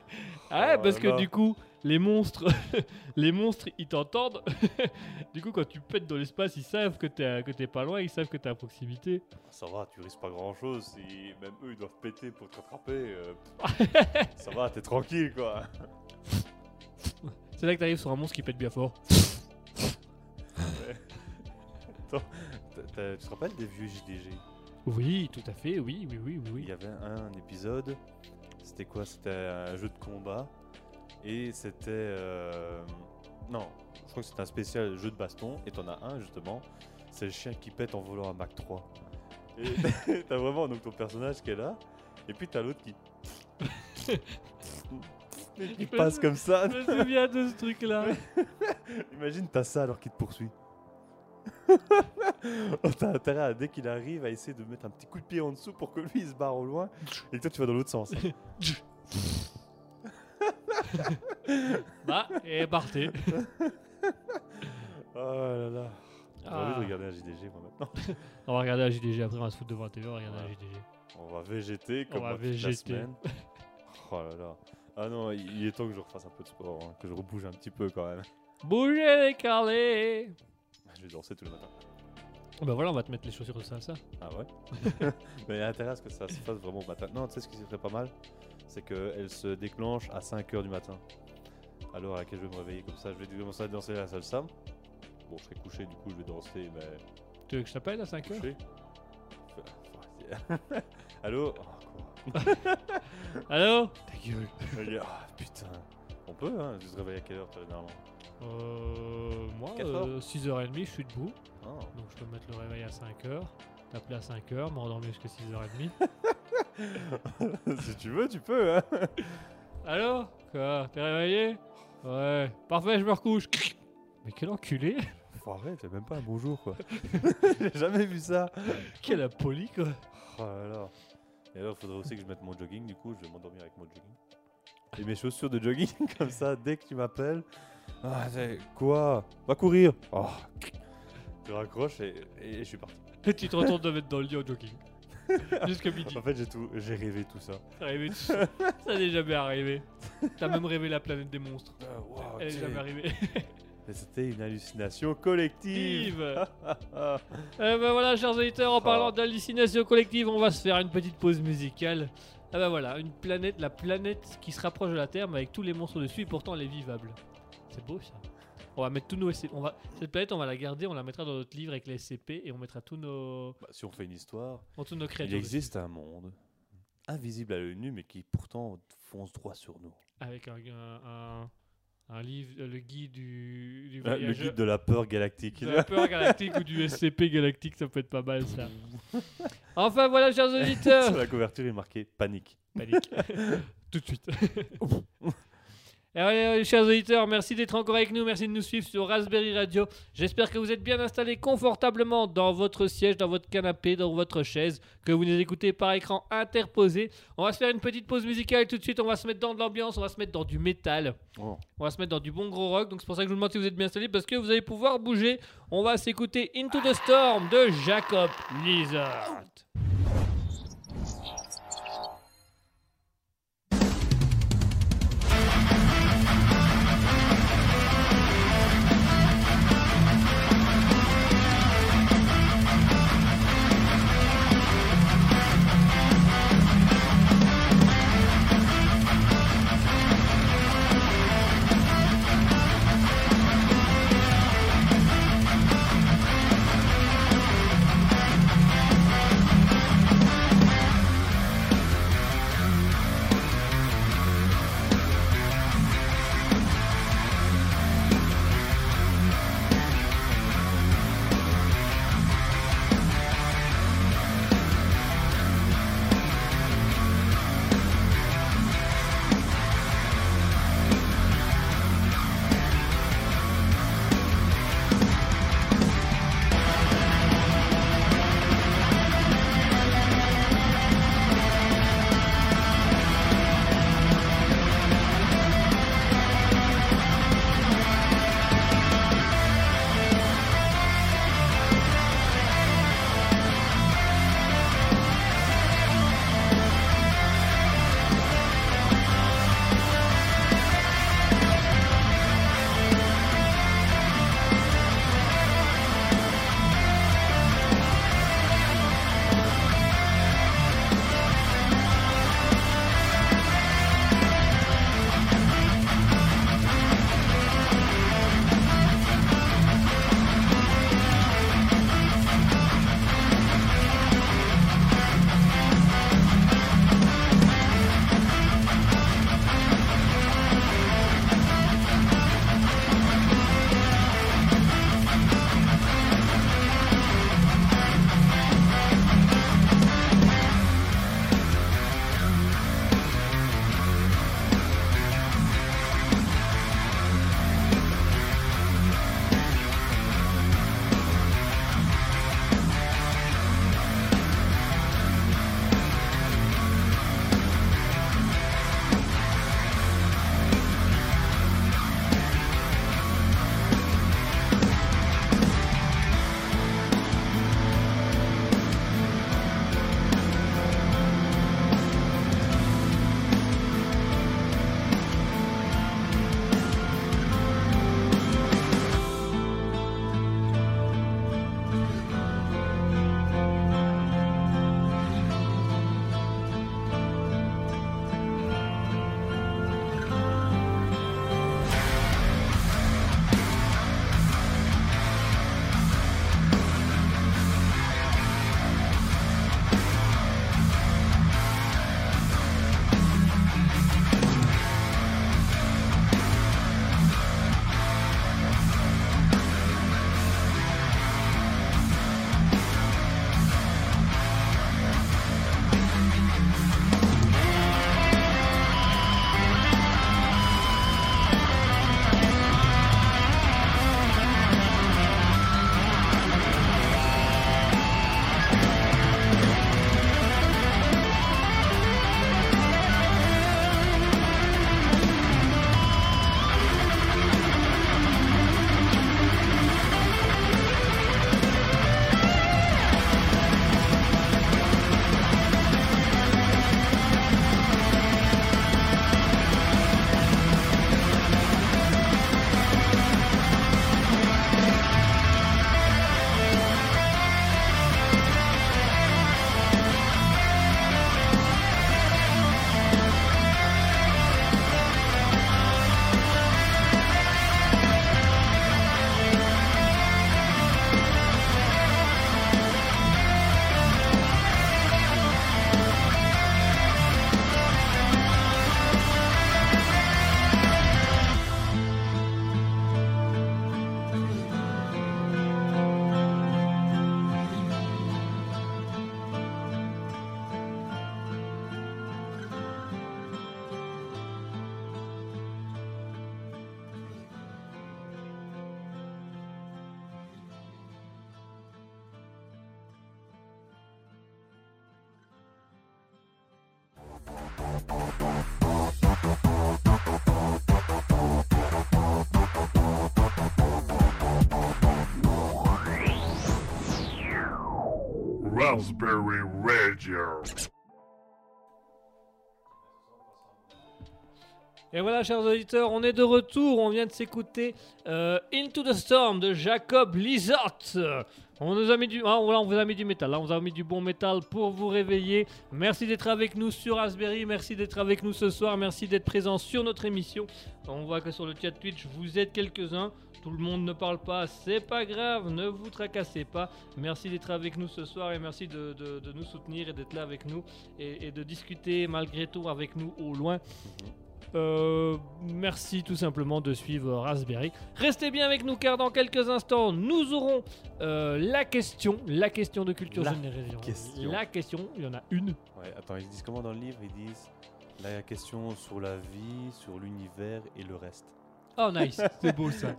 Ah ouais, Oh parce que du coup, les monstres, les monstres, ils t'entendent. du coup, quand tu pètes dans l'espace, ils savent que t'es que t'es pas loin, ils savent que t'es à proximité. Ça va, tu risques pas grand chose. Si même eux ils doivent péter pour te rattraper, euh, ça va, t'es tranquille, quoi. C'est là que t'arrives sur un monstre qui pète bien fort. T'as- t'as- Tu te rappelles des vieux JDG Oui, tout à fait, oui, oui, oui, oui. Il y avait un épisode, c'était quoi? C'était un jeu de combat et c'était euh, non, je crois que c'était un spécial jeu de baston et t'en as un justement, c'est le chien qui pète en volant un Mac 3. Et t'as vraiment donc ton personnage qui est là et puis t'as l'autre qui qui passe comme ça. Je me souviens de ce truc-là. Imagine t'as ça alors qu'il te poursuit. T'as intérêt, à, dès qu'il arrive, à essayer de mettre un petit coup de pied en dessous pour que lui il se barre au loin et que toi tu vas dans l'autre sens. Bah, et partez. Oh là là. J'ai envie Ah. de regarder un JDG moi maintenant. On va regarder la JDG après, on va se foutre devant la TV, on va regarder la Ouais. JDG. On va végéter comme va toute la semaine. Oh là là. Ah non, il est temps que je refasse un peu de sport, hein, que je rebouge un petit peu quand même. Bougez les carlés Je vais danser tous les matins. Bah voilà, on va te mettre les chaussures de salsa. Ah ouais? Mais il y a intérêt à ce que ça se fasse vraiment au matin. Non, tu sais ce qui serait pas mal? C'est qu'elle se déclenche à 5h du matin. À l'heure à laquelle je vais me réveiller comme ça, je vais commencer à danser la salsa. Bon, je serai couché, du coup je vais danser, mais Tu veux que je t'appelle à 5 heures? Couché? Enfin, Allô? Oh, quoi? Allô? Ta gueule. Ah, putain. On peut, hein Tu te réveilles à quelle heure, toi, généralement Euh. Moi, Quatre heures euh, 6h30, je suis debout. Ah. Donc je peux mettre le réveil à 5h, t'appeler à 5h, m'endormir jusqu'à 6h30. si tu veux, tu peux, hein Allô Quoi T'es réveillé? Ouais. Parfait, je me recouche. Mais quel enculé Faut arrêter, même pas un bonjour, quoi. J'ai jamais vu ça. Quel impoli quoi Oh là là. Et alors, il faudrait aussi que je mette mon jogging, du coup, je vais m'endormir avec mon jogging. Et mes chaussures de jogging, comme ça, dès que tu m'appelles. Ah, c'est- quoi? Va courir Oh. Je raccroche et, et je suis parti. Et tu te retournes de mettre dans le lit en jogging. Jusqu'à midi. En fait, j'ai tout, j'ai rêvé tout ça. Tout ça. Ça n'est jamais arrivé. T'as même rêvé la planète des monstres. Elle est ok. jamais arrivée. Mais C'était une hallucination collective. Eh ben voilà, chers auditeurs, en parlant Ah. d'hallucination collective, on va se faire une petite pause musicale. Ah ben voilà, une planète, la planète qui se rapproche de la Terre, mais avec tous les monstres dessus, et pourtant elle est vivable. C'est beau ça. On va mettre tous nos SCP. On va... Cette planète, on va la garder, on la mettra dans notre livre avec les SCP, et on mettra tous nos, Bah, si on fait une histoire, tous nos il créatures. existe un monde invisible à l'œil nu, mais qui pourtant fonce droit sur nous. Avec un, un, un- un livre, euh, le guide du, du Ah, le voyageur- guide de la peur galactique. de la peur galactique ou du SCP galactique, ça peut être pas mal ça. Enfin voilà, chers auditeurs. Sur la couverture, il est marqué panique. Panique. Tout de suite. Et allez, chers auditeurs, merci d'être encore avec nous, merci de nous suivre sur Raspberry Radio. J'espère que vous êtes bien installés confortablement dans votre siège, dans votre canapé, dans votre chaise, que vous nous écoutez par écran interposé. On va se faire une petite pause musicale tout de suite, on va se mettre dans de l'ambiance, on va se mettre dans du métal, Oh. on va se mettre dans du bon gros rock. Donc c'est pour ça que je vous demande si vous êtes bien installés, parce que vous allez pouvoir bouger. On va s'écouter Into the Storm de Jacob Lizard. Raspberry. Et voilà, chers auditeurs, on est de retour. On vient de s'écouter euh, Into the Storm de Jacob Lizard. On nous a mis du, ah, on vous a mis du métal. On vous a mis du bon métal pour vous réveiller. Merci d'être avec nous sur Raspberry. Merci d'être avec nous ce soir. Merci d'être présent sur notre émission. On voit que sur le chat Twitch, vous êtes quelques-uns. Tout le monde ne parle pas, c'est pas grave, ne vous tracassez pas. Merci d'être avec nous ce soir et merci de, de- de nous soutenir et d'être là avec nous et, et de discuter malgré tout avec nous au loin. Euh, merci tout simplement de suivre Raspberry. Restez bien avec nous car dans quelques instants nous aurons euh, la question, la question de culture La générale. question. La question, il y en a une. Ouais, attends, ils disent comment dans le livre Ils disent la question sur la vie, sur l'univers et le reste. Oh nice, c'est beau ça.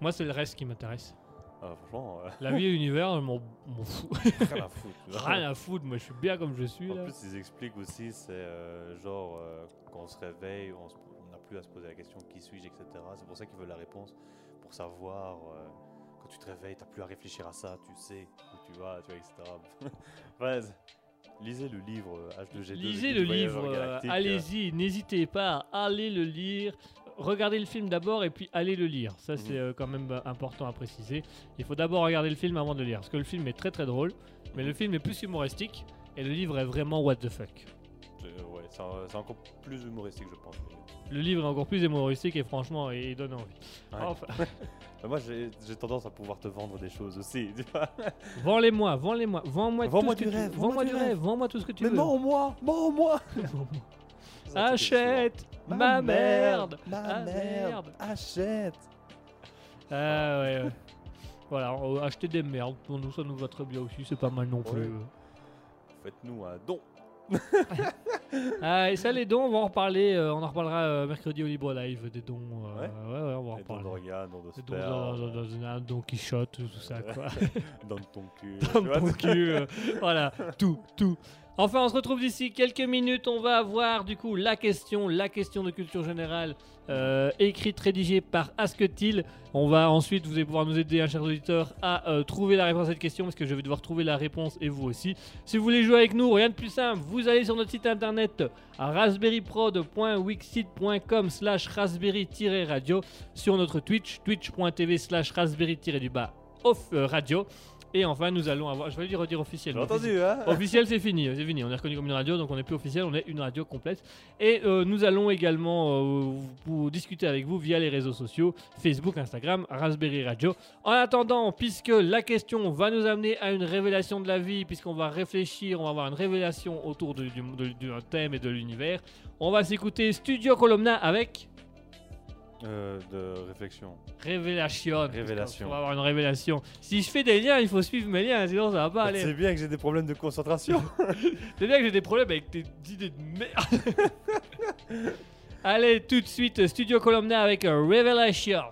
Moi c'est le reste qui m'intéresse. Ah, franchement, euh, La vie et l'univers, je m'en m'en fous. rien à foutre. tu vois. Rien à foutre, moi je suis bien comme je suis En là. plus, ils expliquent aussi, c'est euh, genre euh, quand on se réveille, on se- on n'a plus à se poser la question qui suis-je, etc. C'est pour ça qu'ils veulent la réponse, pour savoir. euh, quand tu te réveilles, t'as plus à réfléchir à ça, tu sais où tu vas, tu vois, etc. Ouais, c'est- lisez le livre euh, H2G2. Lisez guide le voyageur livre, euh, galactique, euh, allez-y, n'hésitez pas à aller le lire. Regardez le film d'abord et puis allez le lire. Ça, c'est Mhm. euh, quand même euh, important à préciser. Il faut d'abord regarder le film avant de le lire. Parce que le film est très très drôle, mais le film est plus humoristique et le livre est vraiment what the fuck. euh, ouais, c'est encore plus humoristique, je pense. Le livre est encore plus humoristique et franchement, il il donne envie. Ouais. Enfin, Mais moi, j'ai tendance à pouvoir te vendre des choses aussi. vends-les-moi, vends-les-moi, vends-moi tout Vends-moi ce que du tu rêve. Vends-moi vends-moi du du rêve, vends-moi tout ce que tu Mais veux. mens-moi, mens-moi Achète ma, merde. ma Ah, merde, merde. achète. Ah ouais, ouais. Voilà, on- acheter des merdes, pour nous ça nous va très bien aussi, c'est pas mal non plus. Ouais. Faites-nous un don. Ah, et ça, les dons, on va en reparler. euh, on en reparlera euh, mercredi au Libre Live des dons. euh, Ouais. ouais, ouais, on va en reparler. d'organes, don de Des dons sperme, dans, dans, dans, dans un Don Quichotte, tout ça, quoi. de ton cul. Dans vois, ton cul, euh, voilà, tout, tout. Enfin, on se retrouve d'ici quelques minutes. On va avoir du coup la question, la question de culture générale, euh, écrite, rédigée par Asketil. On va ensuite, vous allez pouvoir nous aider, un cher auditeur, à euh, trouver la réponse à cette question parce que je vais devoir trouver la réponse et vous aussi. Si vous voulez jouer avec nous, rien de plus simple, vous allez sur notre site internet à raspberryprod.wixit.com slash raspberry-radio sur notre Twitch, twitch.tv slash raspberry-du-bas off euh, radio. Et enfin, nous allons avoir, je vais le redire officiellement. entendu, hein Officiel, c'est fini, c'est fini. On est reconnu comme une radio, donc on n'est plus officiel, on est une radio complète. Et euh, nous allons également euh, vous discuter avec vous via les réseaux sociaux Facebook, Instagram, Raspberry Radio. En attendant, puisque la question va nous amener à une révélation de la vie, puisqu'on va réfléchir, on va avoir une révélation autour d'un thème et de l'univers, on va s'écouter Studio Columna avec Euh, De réflexion. Révélation. Révélation. On va avoir une révélation. Si je fais des liens, il faut suivre mes liens, sinon ça va pas aller. C'est bien que j'ai des problèmes de concentration. C'est bien que j'ai des problèmes avec tes idées de merde. Allez, tout de suite, Studio Columna avec Revelation.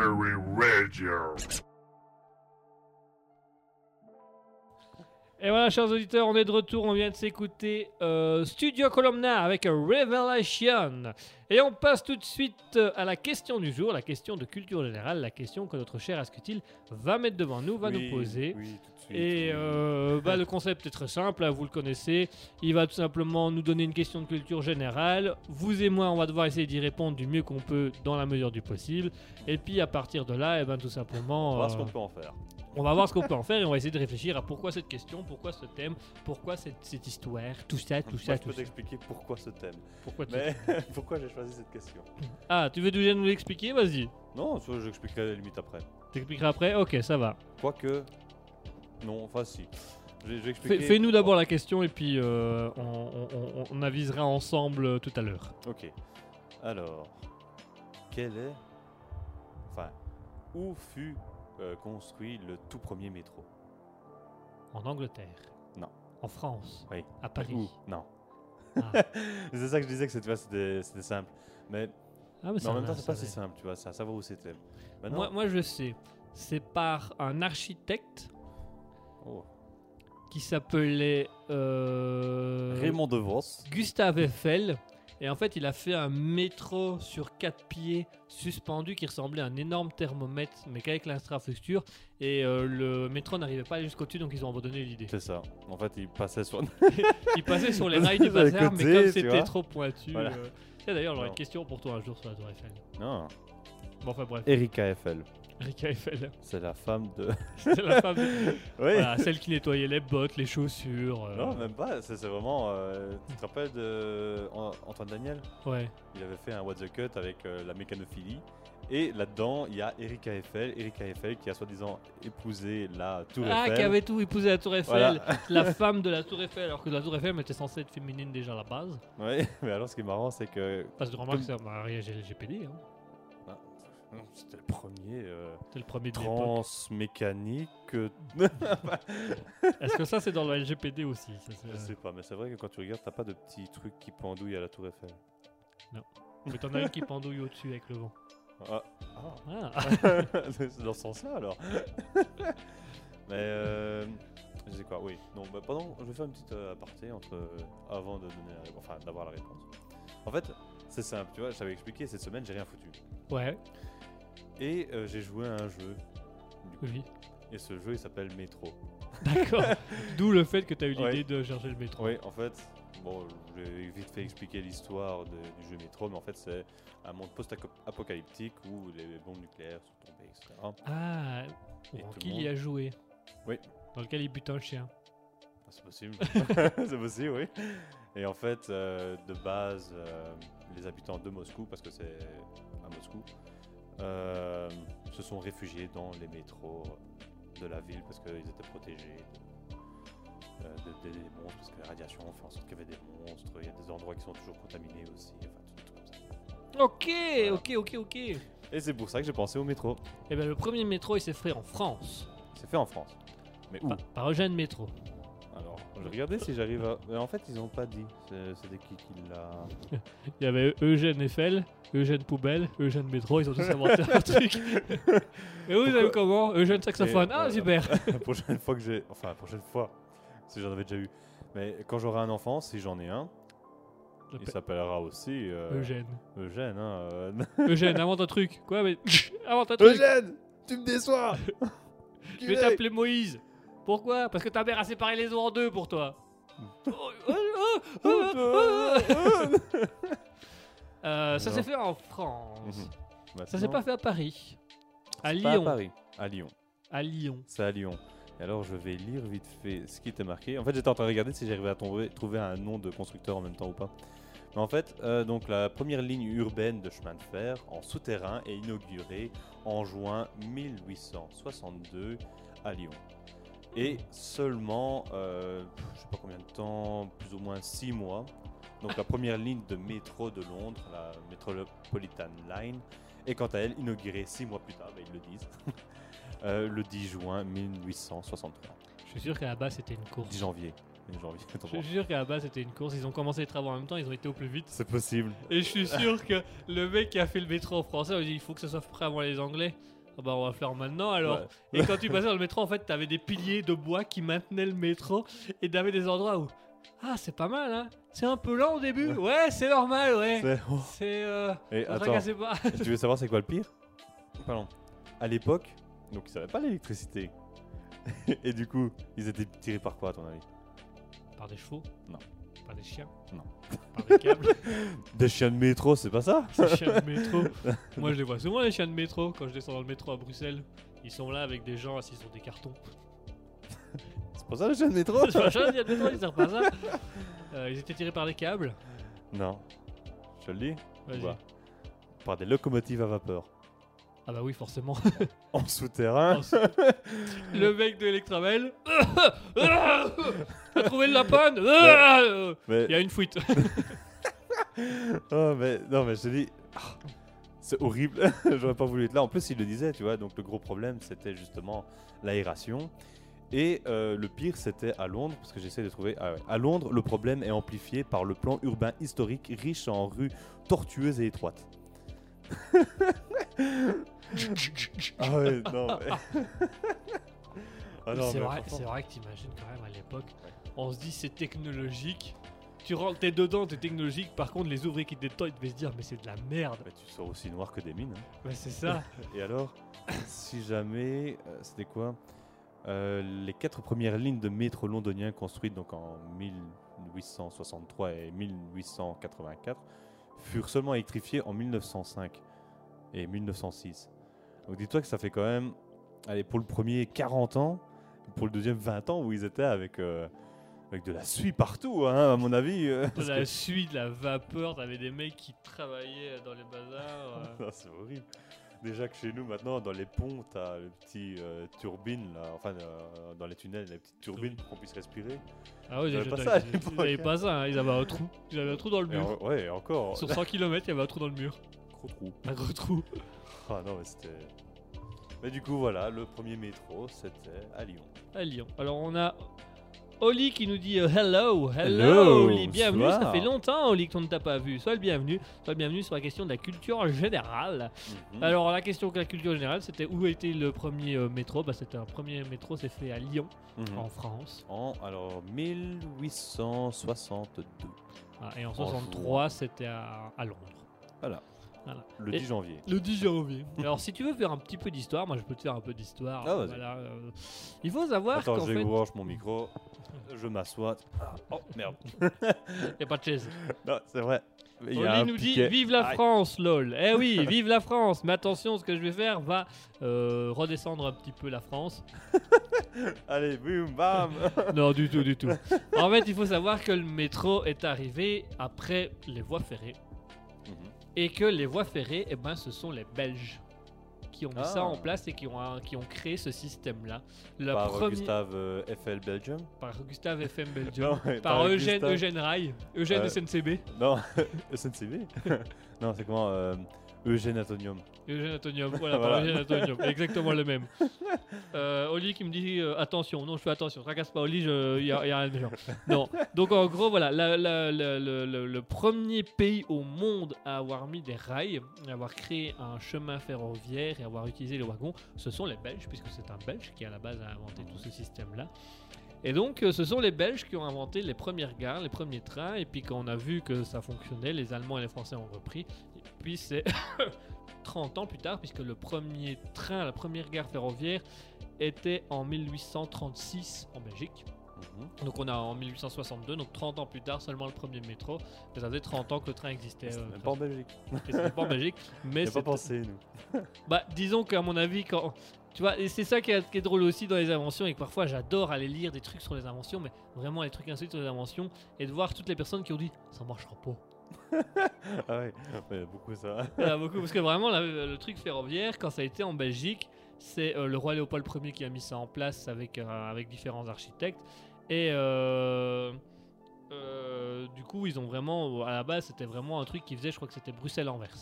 Radio. Et voilà, chers auditeurs, on est de retour. On vient de s'écouter euh, Studio Columna avec Revelation. Et on passe tout de suite euh, à la question du jour, la question de culture générale, la question que notre cher Ascutil va mettre devant nous, va Oui, nous poser. Oui. Et euh, bah, le concept est très simple, hein, vous le connaissez. Il va tout simplement nous donner une question de culture générale. Vous et moi, on va devoir essayer d'y répondre du mieux qu'on peut dans la mesure du possible. Et puis à partir de là, eh ben, tout simplement, On va voir ce euh, qu'on peut en faire. on va voir ce qu'on peut en faire et on va essayer de réfléchir à pourquoi cette question, pourquoi ce thème, pourquoi cette, cette histoire, tout ça, tout Moi, ça, je tout peux t'expliquer pourquoi ce thème. Pourquoi tu- Mais pourquoi j'ai choisi cette question Ah, tu veux déjà nous l'expliquer? Vas-y. Non, j'expliquerai à la limite après. T'expliqueras après? Ok, ça va. Quoique. Non, enfin si. Fais-nous d'abord la question et puis euh, on, on- on- on avisera ensemble euh, tout à l'heure. Ok. Alors, quel est. Enfin, où fut euh, construit le tout premier métro? En Angleterre? Non. En France? Oui. À Paris? Où? Non. Ah. c'est ça que je disais que c'était simple. Mais, Ah, mais mais ça en même temps, c'est ça pas si simple, tu vois, à savoir où c'était. Moi, moi, je sais. C'est par un architecte oh, qui s'appelait euh, Raymond DeVos. Gustave Eiffel. Et en fait, il a fait un métro sur quatre pieds suspendu qui ressemblait à un énorme thermomètre, mais qu'avec l'infrastructure. Et euh, le métro n'arrivait pas jusqu'au-dessus, donc ils ont abandonné l'idée. C'est ça. En fait, il passait sur. Il passait sur les rails du bazar, mais côtés, comme c'était trop pointu. Voilà. euh, d'ailleurs, j'aurais une question pour toi un jour sur la Tour Eiffel. non. Bon, enfin bref, Erika Eiffel. Rika Eiffel. C'est la femme de. C'est la femme, de- oui. voilà, celle qui nettoyait les bottes, les chaussures. euh, Non, même pas. C'est vraiment. euh, tu te rappelles de An- Antoine Daniel? Ouais. Il avait fait un What the Cut avec euh, la mécanophilie. Et là-dedans, il y a Erika Eiffel. Erika Eiffel qui a soi-disant épousé la Tour Ah, Eiffel. qui avait tout épousé la Tour Eiffel, Voilà. la femme de la Tour Eiffel, alors que la Tour Eiffel était censée être féminine déjà à la base. Ouais, mais alors ce qui est marrant, c'est que. Parce que remarque, c'est mariage LGBT, hein. Non, C'était le premier euh, le premier transmécanique. euh, Est-ce que ça, c'est dans le LGPD aussi ça, Je sais pas, mais c'est vrai que quand tu regardes, t'as pas de petits trucs qui pendouillent à la Tour Eiffel. Mais t'en as une qui pendouille au-dessus avec le vent. Ah. Ah. c'est dans ce sens-là alors. Mais euh, je sais quoi, oui. Non, bah, pendant, je vais faire une petite euh, aparté entre euh, avant de donner, la- enfin d'avoir la réponse. En fait, c'est simple, tu vois. Je t'avais expliqué cette semaine, j'ai rien foutu. Ouais, Et euh, j'ai joué à un jeu. oui. Et ce jeu, il s'appelle Metro. D'accord. D'où le fait que tu as eu l'idée Ouais. de chercher le métro. Oui, en fait, bon, j'ai vite fait expliquer l'histoire du jeu Metro, mais en fait, c'est un monde post-apocalyptique où les bombes nucléaires sont tombées, etc. Ah, Et qui monde- y a joué Oui. Dans lequel il bute un chien. Ah, C'est possible. c'est possible, oui. Et en fait, euh, de base, euh, les habitants de Moscou, parce que c'est à Moscou, euh, se sont réfugiés dans les métros de la ville parce qu'ils étaient protégés euh, de- des des monstres, parce que la radiation fait en sorte qu'il y avait des monstres. Il y a des endroits qui sont toujours contaminés aussi. Enfin, tout, comme ça. Ok, Voilà. ok, ok, ok. Et Et c'est pour ça que j'ai pensé au métro. bien le premier métro, il s'est fait en France. C'est fait en France. Mais où? Par, par Eugène Métro. Alors, je regardais si j'arrive à. Mais en fait, ils ont pas dit. C'est- C'était qui qui l'a. Il y avait Eugène Eiffel, Eugène Poubelle, Eugène Métro, ils ont tous inventé un truc. Et vous, vous avez comment Eugène Saxophone. Et, Ah, euh, super. la prochaine fois que j'ai. Enfin, la prochaine fois, si j'en avais déjà eu. Mais quand j'aurai un enfant, si j'en ai un, il s'appellera aussi. euh, Eugène. Eugène, hein. euh, Eugène, invente un truc. Quoi mais... Invente un truc. Eugène Tu me déçois Je vais t'appeler Moïse. Pourquoi? Parce que ta mère a séparé les eaux en deux pour toi. Euh, ça s'est fait en France. Ça s'est pas fait à Paris. À c'est pas Lyon. à Paris, à Lyon. À Lyon. C'est à Lyon. Et alors, je vais lire vite fait ce qui était marqué. En fait, j'étais en train de regarder si j'arrivais à tomber- trouver un nom de constructeur en même temps ou pas. Mais en fait, euh, donc la première ligne urbaine de chemin de fer en souterrain est inaugurée en juin 1862 à Lyon. Et seulement, euh, je sais pas combien de temps, plus ou moins 6 mois. Donc la première ligne de métro de Londres, la Metropolitan Line, est quant à elle inaugurée 6 mois plus tard, ben, ils le disent. Euh, le 10 juin 1863. Je suis sûr qu'à la base c'était une course. 10 janvier. janvier. Je suis sûr qu'à la base c'était une course, ils ont commencé les travaux en même temps, ils ont été au plus vite. C'est possible. Et je suis sûr que le mec qui a fait le métro en français, il a dit il faut que ça soit prêt avant les Anglais. Ah bah on va faire maintenant alors. Ouais. Et quand tu passais dans le métro, en fait, t'avais des piliers de bois qui maintenaient le métro et t'avais des endroits où ah c'est pas mal hein. C'est un peu lent au début. Ouais, c'est normal, ouais. C'est- oh. Euh, Et attends, pas. tu veux savoir c'est quoi le pire? Pardon. À l'époque, donc ils savaient pas l'électricité. Et du coup, ils étaient tirés par quoi à ton avis? Par des chevaux? Non. Par des chiens? Non. Des chiens de métro, c'est pas ça? Des chiens de métro. Moi je les vois souvent les chiens de métro quand je descends dans le métro à Bruxelles. Ils sont là avec des gens assis sur des cartons. C'est pas ça les chiens de métro? C'est pas ça, ils servent pas ça. Euh, ils étaient tirés par des câbles. Non. Je te le dis Vas-y. Bah, Par des locomotives à vapeur. Ah bah oui, forcément. En souterrain. Le mec de Electravel. T'as trouvé de la panne Il Mais, y a une fuite. oh, mais non, mais je te dis, ah, c'est horrible. J'aurais pas voulu être là. En plus, il le disait, tu vois. Donc le gros problème, c'était justement l'aération. Et euh, le pire, c'était à Londres, parce que j'essaie de trouver. ah ouais. À Londres, le problème est amplifié par le plan urbain historique riche en rues tortueuses et étroites. Ah ouais, non, mais. Ah c'est vrai, c'est vrai que t'imagines quand même à l'époque, on se dit c'est technologique. Tu rentres, t'es dedans, t'es technologique. Par contre, les ouvriers qui étaient dedans, ils devaient se dire mais c'est de la merde. mais tu sors aussi noir que des mines. hein. Ouais, c'est ça. Et alors, si jamais, euh, c'était quoi Euh, Les quatre premières lignes de métro londonien construites donc en 1863 et 1884 furent seulement électrifiées en 1905 et 1906. Donc dis-toi que ça fait quand même, allez, pour le premier 40 ans, pour le deuxième 20 ans où ils étaient avec, euh, avec de la suie partout, hein, à mon avis. euh, De la que- suie, de la vapeur, t'avais des mecs qui travaillaient dans les bazars. euh. C'est horrible. Déjà que chez nous, maintenant, dans les ponts, t'as le petit turbine, là, enfin, dans les tunnels, les petites turbines pour qu'on puisse respirer. Ah avaient j'ai- pas ça ils l'époque. avaient pas ça, ils avaient un trou. Ils avaient un trou dans le mur. en- ouais, encore, Sur 100 km, il y avait un trou dans le mur. gros trou. Un gros trou. Ah non, mais c'était. Mais du coup, voilà, le premier métro, c'était à Lyon. à Lyon. Alors on a Oli qui nous dit euh, hello, hello, Hello, Oli, bienvenue. Ça fait longtemps Oli qu'on ne t'a pas vu. Sois le bienvenu, sois le bienvenu sur la question de la culture générale. Mhm. Alors la question de la culture générale, c'était où était le premier euh, métro? Bah c'était un premier métro, c'est fait à Lyon, Mhm. en France. En, alors, 1862. Ah, et en En 63, c'était à, à Londres. Le Et- 10 janvier. Le 10 janvier. Alors si tu veux faire un petit peu d'histoire, moi je peux te faire un peu d'histoire. Ah. Voilà, euh, il faut savoir Attends, je fait, mon micro. Je m'assois. Ah, oh, merde. il n'y a pas de chaise. Non, c'est vrai. Un nous dit. Vive la Aïe. France, lol. Eh oui, vive la France. Mais attention, ce que je vais faire va euh, redescendre un petit peu la France. Allez, boum, bam Non, du tout, du tout. En fait, il faut savoir que le métro est arrivé après les voies ferrées. Et que les voies ferrées, eh ben, ce sont les Belges qui ont mis ça Ah. en place et qui ont, euh, qui ont créé ce système-là. Par Gustave euh, FL Belgium Par Gustave FM Belgium. Non, par par Eugène, Gustave. Eugène Rai. Eugène Euh, SNCB. Non, SNCB Non, c'est comment euh, Eugène Atonium. Eugène Antonium, voilà, par. Eugène Antonium, exactement le même. Euh, Oli qui me dit euh, attention, non, je fais attention, tracasse pas Oli, il n'y a, y a rien de méchant. Non, donc en gros, voilà, la- la- la- le, le- premier pays au monde à avoir mis des rails, à avoir créé un chemin ferroviaire et avoir utilisé les wagons, ce sont les Belges, puisque c'est un Belge qui à la base a inventé tout ce système-là. Et donc, euh, ce sont les Belges qui ont inventé les premières gares, les premiers trains, et puis quand on a vu que ça fonctionnait, les Allemands et les Français ont repris, et puis c'est 30 ans plus tard, puisque le premier train, la première gare ferroviaire était en 1836 en Belgique. Mhm. Donc on a en 1862, donc 30 ans plus tard seulement le premier métro. Mais ça faisait 30 ans que le train existait. C'est euh, même pas en Belgique. c'était pas en Belgique, mais On a pas c'est pensé, nous. bah, disons qu'à mon avis, quand. Tu vois, et c'est ça qui est, qui est drôle aussi dans les inventions, et que parfois j'adore aller lire des trucs sur les inventions, mais vraiment les trucs insolites sur les inventions, et de voir toutes les personnes qui ont dit ça marchera pas. Ah ouais, beaucoup ça. Il y a beaucoup, parce que vraiment, la- le truc ferroviaire, quand ça a été en Belgique, c'est euh, le roi Léopold Ier qui a mis ça en place avec, euh, avec différents architectes. Et euh, du coup, ils ont vraiment, à la base, c'était vraiment un truc qui faisait, je crois que c'était Bruxelles-Anvers.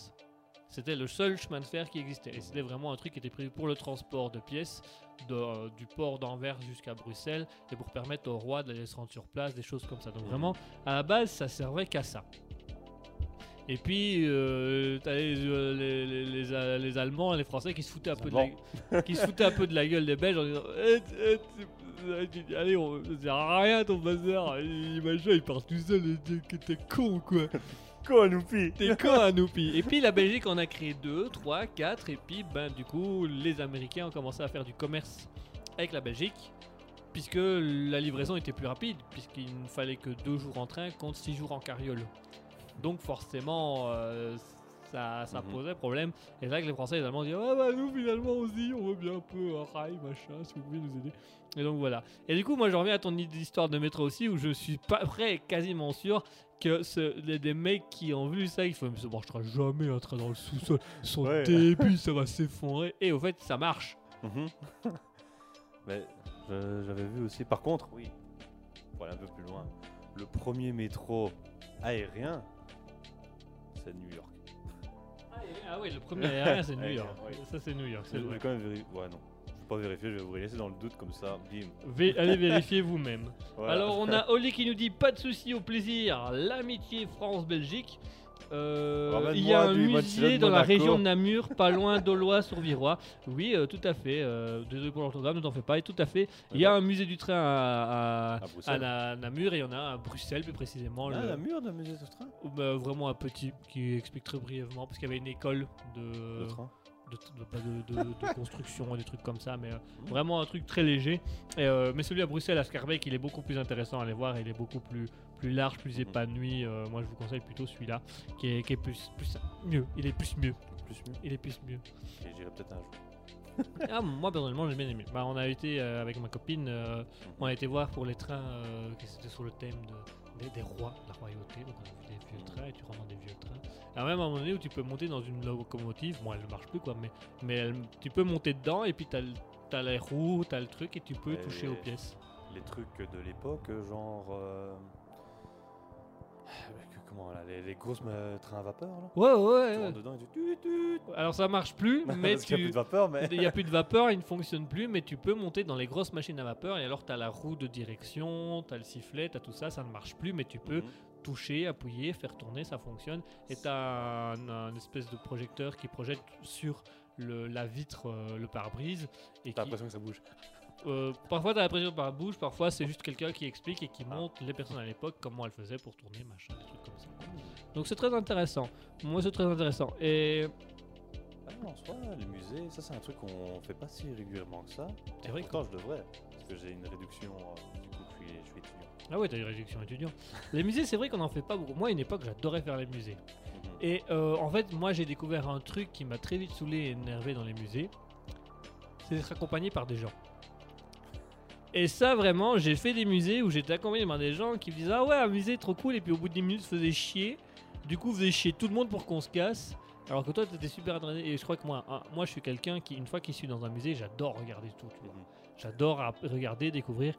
C'était le seul chemin de fer qui existait. Et c'était vraiment un truc qui était prévu pour le transport de pièces de, du port d'Anvers jusqu'à Bruxelles et pour permettre au roi d'aller se rendre sur place, des choses comme ça. Donc vraiment, à la base, ça servait qu'à ça. Et puis, euh, t'as les, euh, les, les- les, euh, les Allemands et les Français qui se foutaient un peu de la, qui se foutaient un peu de la gueule des Belges en disant Eh, eh, c'est- Allez, on, ça sert à rien ton bazar, il, machin, il part tout seul, et t'es- que t'es con quoi. Quoi, Noupi T'es con, Anoupi. Et puis la Belgique en a créé deux, trois, quatre, et puis ben du coup les Américains ont commencé à faire du commerce avec la Belgique, puisque la livraison était plus rapide, puisqu'il ne fallait que deux jours en train contre six jours en carriole. Donc forcément euh, ça, ça Mhm. posait problème. Et c'est là que les Français et les Allemands disaient Ah bah nous finalement aussi on veut bien un peu un rail, machin, si vous pouvez nous aider. Et donc voilà. Et du coup moi je reviens à ton histoire de métro aussi, où je suis pas prêt, quasiment sûr que ce, les- des mecs qui ont vu ça, ils font mais ça marchera jamais un train dans le sous-sol, son Ouais. début ça va s'effondrer. Et au fait ça marche. Mhm. Mais j'avais vu aussi. Par contre, oui, pour aller un peu plus loin, le premier métro aérien, c'est New York. Ah oui, le premier aérien c'est New York. Ça c'est New York, c'est Je vais vrai. quand même vérifier. Ouais, non. Je vais pas vérifier, je vais vous laisser dans le doute comme ça. Bim. Vé- allez vérifier vous-même. Voilà. Alors on a Oli qui nous dit pas de souci au plaisir, l'amitié France-Belgique. Euh, il y a un du musée dans la région de Namur, pas loin d'Aulois-sur-Virois. Oui, euh, tout à fait. euh, désolé pour l'orthographe, ne t'en fais pas. Et tout à fait. Il y a un musée du train à, à- à à Bruxelles. Na- Namur et il y en a un à Bruxelles plus précisément. Ah, le- la mur de musée de train? Bah, vraiment un petit qui explique très brièvement parce qu'il y avait une école de, Le train de, de- construction et des trucs comme ça, mais euh, Mhm. vraiment un truc très léger. Et, euh, mais celui à Bruxelles, à Scarbeck, il est beaucoup plus intéressant à aller voir. Il est beaucoup plus, plus large, plus Mhm. épanoui. Euh, moi, je vous conseille plutôt celui-là, qui est, qui est plus, plus mieux. Il est plus mieux. Plus mieux. Il est plus mieux. Et j'irai peut-être un jour. ah, moi, personnellement, j'ai bien aimé. Bah, on a été euh, avec ma copine, euh, on a été voir pour les trains euh, qui étaient sur le thème de, des, des rois, la royauté. Donc, on a vu des vieux Mhm. trains et tu rentres dans des vieux trains. Alors, même à un moment donné où tu peux monter dans une locomotive, bon, elle ne marche plus quoi, mais, mais elle- tu peux monter dedans et puis tu as, les roues, tu as le truc et tu peux Et toucher aux pièces. Les trucs de l'époque, genre. euh, Comment là Les, les grosses euh, trains à vapeur là Ouais, ouais, Tu ouais. rentres dedans et tu. tut, tut. Alors, ça marche plus, mais Parce qu'il n'y a plus tu. de vapeur, mais. Il n'y a plus de vapeur, il ne fonctionne plus, mais tu peux monter dans les grosses machines à vapeur et alors tu as la roue de direction, tu as le sifflet, tu as tout ça, ça ne marche plus, mais tu peux Mhm. toucher, appuyer, faire tourner, ça fonctionne. Et tu as un, un espèce de projecteur qui projette sur le- la vitre, euh, le pare-brise. Et T'as qui, l'impression que ça bouge. Euh, parfois, tu as l'impression que par bouge, parfois, c'est juste quelqu'un qui explique et qui Ah. montre les personnes à l'époque comment elles faisaient pour tourner, machin, des trucs comme ça. Donc c'est très intéressant. Moi, c'est très intéressant. Et Ah non, en soi, les musées, ça c'est un truc qu'on fait pas si régulièrement que ça. C'est vrai que- Pourtant, je devrais. Parce que j'ai une réduction, euh, du coup, je suis, je suis étudiant. Ah ouais, t'as une réduction étudiant. les musées, c'est vrai qu'on en fait pas beaucoup. Moi, à une époque, j'adorais faire les musées. Mhm. Et euh, en fait, moi, j'ai découvert un truc qui m'a très vite saoulé et énervé dans les musées. C'est d'être accompagné par des gens. Et ça, vraiment, j'ai fait des musées où j'étais accompagné par des gens qui me disaient Ah ouais, un musée trop cool. Et puis au bout de 10 minutes, faisait chier. Du coup, faisait chier tout le monde pour qu'on se casse. Alors que toi, t'étais super intéressé. Et je crois que moi, hein, moi, je suis quelqu'un qui, une fois qu'il suis dans un musée, j'adore regarder tout. tu vois. Mhm. J'adore regarder, découvrir.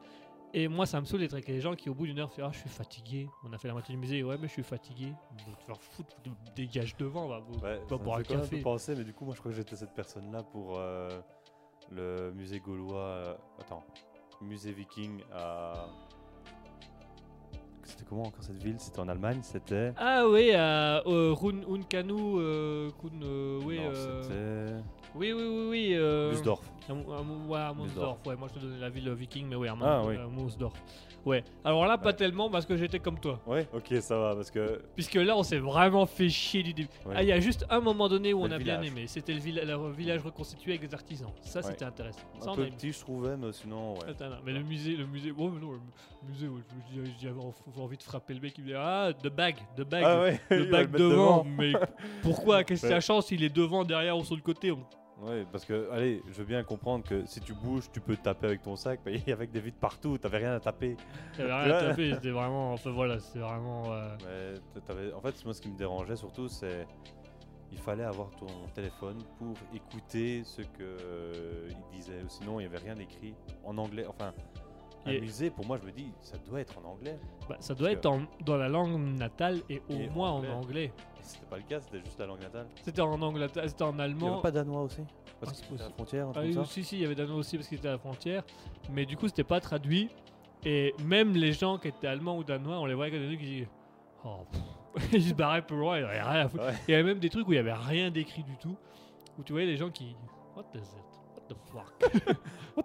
Et moi, ça me saoule d'être avec les gens qui, au bout d'une heure, font Ah, je suis fatigué. On a fait la moitié du musée. Ouais, mais je suis fatigué. Bon, te faire foutre, dégage devant. Va, Ouais, va boire un café. penser, mais du coup, moi je crois que j'étais cette personne-là pour euh, le musée gaulois. euh, attends, musée viking à. C'était comment encore cette ville? C'était en Allemagne C'était. Ah oui, euh, euh, Run, Unkanu, euh, Kun, euh, oui, Non, c'était. oui, oui, oui. À à Mo- ouais, à Monsdorf, ouais. Moi, je te donnais la ville viking, mais oui, à, Ah, oui. à Monsdorf. Ouais. Alors là, pas Ouais. tellement parce que j'étais comme toi. Ouais, ok, ça va, parce que. Puisque là, on s'est vraiment fait chier du début. ouais. Ah, il y a juste un moment donné où on a bien aimé. C'était le, villa- le village reconstitué avec des artisans. Ça, Ouais. c'était intéressant. Ça, un peu petit, je trouvais, mais sinon, ouais. Attends, non, mais le musée, le musée, oh, mais non, le musée, ouais, j'avais env- envie de frapper le mec qui me dit Ah, de bag, de bag, Ah ouais, il bac mettre devant, mais pourquoi? Qu'est-ce que Ouais. ça change s'il est devant, derrière ou sur le côté? Ouais, parce que, allez, je veux bien comprendre que si tu bouges, tu peux taper avec ton sac, mais avec des vides partout, t'avais rien à taper. Avait rien à taper, c'était vraiment. Enfin voilà, c'était vraiment. euh, Mais t'avais- en fait, moi, ce qui me dérangeait surtout, c'est il fallait avoir ton téléphone pour écouter ce que euh, disait. Sinon, il n'y avait rien écrit en anglais. Enfin, Un Et- musée, pour moi, je me dis, ça doit être en anglais. Bah, ça doit être en- dans la langue natale et au Et moins anglais. en anglais. C'était pas le cas, c'était juste la langue natale. C'était en Angleterre, c'était en Il n'y allemand. avait pas danois aussi Ah, Parce c'est que c'était à la frontière, Ah oui, ça si, si, il y avait Danois aussi parce qu'il était à la frontière. Mais du coup, c'était pas traduit. Et même les gens qui étaient allemands ou danois, on les voyait comme des trucs qui disaient Oh. Ils se barraient plus loin, il y avait rien à foutre. Ouais. Il y avait même des trucs où il y avait rien d'écrit du tout. Où tu voyais les gens qui. What is it? What the fuck? What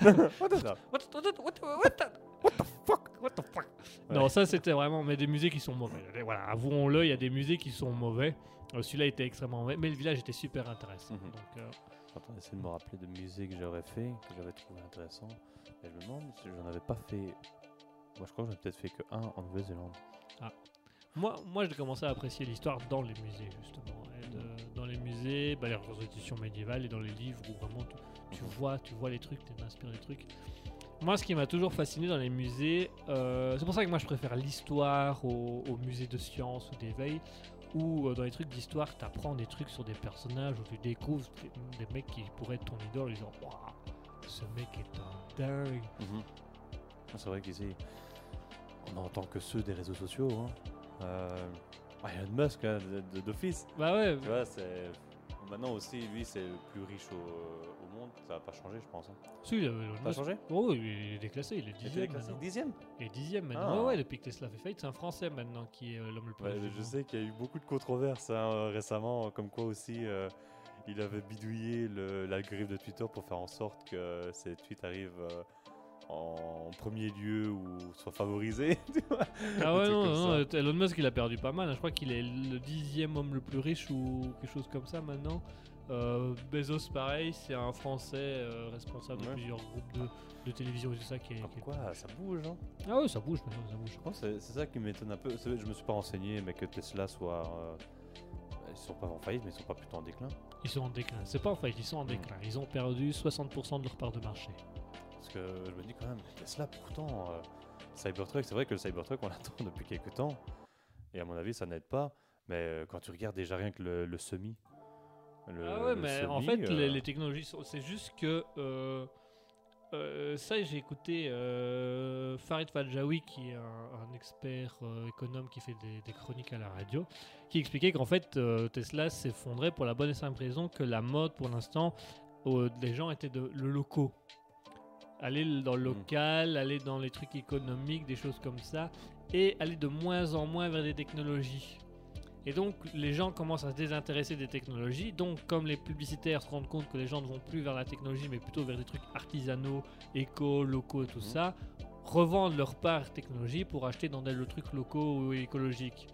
what the- What, what, what, what, what, the- what the fuck? What the fuck? Ouais. Non, ça c'était vraiment. Mais des musées qui sont mauvais. Voilà, avouons-le, il y a des musées qui sont mauvais. Euh, Celui-là était extrêmement mauvais. Mais le village était super intéressant. Mhm. Donc, euh, Je suis en train d'essayer de me rappeler de musées que j'aurais fait, que j'avais trouvé intéressant. Et je me demande si j'en avais pas fait. Moi, je crois que j'en ai peut-être fait que un en Nouvelle-Zélande. Moi, moi j'ai commencé à apprécier l'histoire dans les musées, justement. Et de- dans les musées, bah, les reconstitutions médiévales et dans les livres où vraiment tu, tu vois, tu vois les trucs, tu t'inspires des trucs. Moi, ce qui m'a toujours fasciné dans les musées, euh, c'est pour ça que moi je préfère l'histoire au, au musée de sciences ou d'éveil, où euh, dans les trucs d'histoire, tu apprends des trucs sur des personnages, où tu découvres des, des mecs qui pourraient être ton idole, genre, waouh, ce mec est un dingue. Ah, C'est vrai qu'ici, on n'entend que ceux des réseaux sociaux. Hein. Euh, Elon Musk, hein, d'office. Bah ouais, Tu vois, c'est. Maintenant aussi, lui, c'est le plus riche au, au monde. Ça va pas changer, je pense. hein. si, il Elon Ça a changé? Oh, oui, il est déclassé, il est Il était dixième classé maintenant. dixième? Et dixième maintenant. Ah. Ouais, ouais, depuis que Tesla fait faillite, c'est un Français maintenant qui est euh, l'homme le plus Ouais, je sais qu'il y a eu beaucoup de controverses hein, euh, récemment, comme quoi aussi euh, il avait bidouillé l'algorithme de Twitter pour faire en sorte que ses tweets arrivent euh, en premier lieu ou soient favorisés. tu vois. Ah ouais, non, non, euh, Elon Musk il a perdu pas mal. hein. Je crois qu'il est le dixième homme le plus riche ou quelque chose comme ça maintenant. Euh, Bezos, pareil, c'est un Français euh, responsable de Ouais. plusieurs groupes de, de télévision et tout ça qui est. Comme qui est- quoi, ça bouge. Hein. Ah ouais, ça bouge maintenant, ça bouge. Je pense que c'est c'est ça qui m'étonne un peu. C'est vrai, Je me suis pas renseigné, mais que Tesla soit. euh, ils sont pas en faillite, mais ils sont pas plutôt en déclin. Ils sont en déclin. C'est pas en faillite, ils sont en Mm. déclin. Ils ont perdu 60% de leur part de marché. Parce que je me dis quand même, Tesla, pourtant, euh, Cybertruck, c'est vrai que le Cybertruck, on l'attend depuis quelques temps. Et à mon avis, ça n'aide pas. Mais euh, quand tu regardes déjà rien que le, le semi. Le- ah ouais, mais en fait, euh, les, les technologies, sont- c'est juste que. euh, euh, ça, j'ai écouté euh, Farid Fadjaoui, qui est un, un expert euh, économe qui fait des, des chroniques à la radio, qui expliquait qu'en fait, Tesla s'effondrait pour la bonne et simple raison que la mode, pour l'instant, des gens étaient de, le locaux. Aller dans le Mhm. local, aller dans les trucs économiques, des choses comme ça, et aller de moins en moins vers des technologies. Et donc, les gens commencent à se désintéresser des technologies. Donc, comme les publicitaires se rendent compte que les gens ne vont plus vers la technologie, mais plutôt vers des trucs artisanaux, éco, locaux et tout Mhm. ça, revendent leur part technologie pour acheter dans des trucs locaux ou écologiques.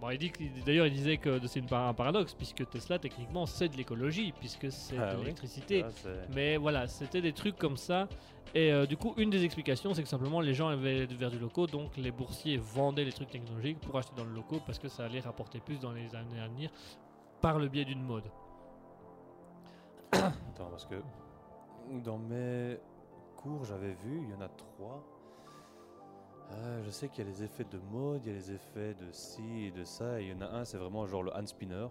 Bon, il dit que- d'ailleurs, il disait que c'est un paradoxe, puisque Tesla, techniquement, c'est de l'écologie, puisque c'est Ah de oui. l'électricité. ah, Mais voilà, c'était des trucs comme ça. Et euh, du coup, une des explications, c'est que simplement les gens avaient vers du locaux, donc les boursiers vendaient les trucs technologiques pour acheter dans le locaux parce que ça allait rapporter plus dans les années à venir par le biais d'une mode. Attends, parce que dans mes cours, j'avais vu, il y en a trois. Euh, je sais qu'il y a les effets de mode, il y a les effets de ci et de ça. Et il y en a un, c'est vraiment genre le hand spinner.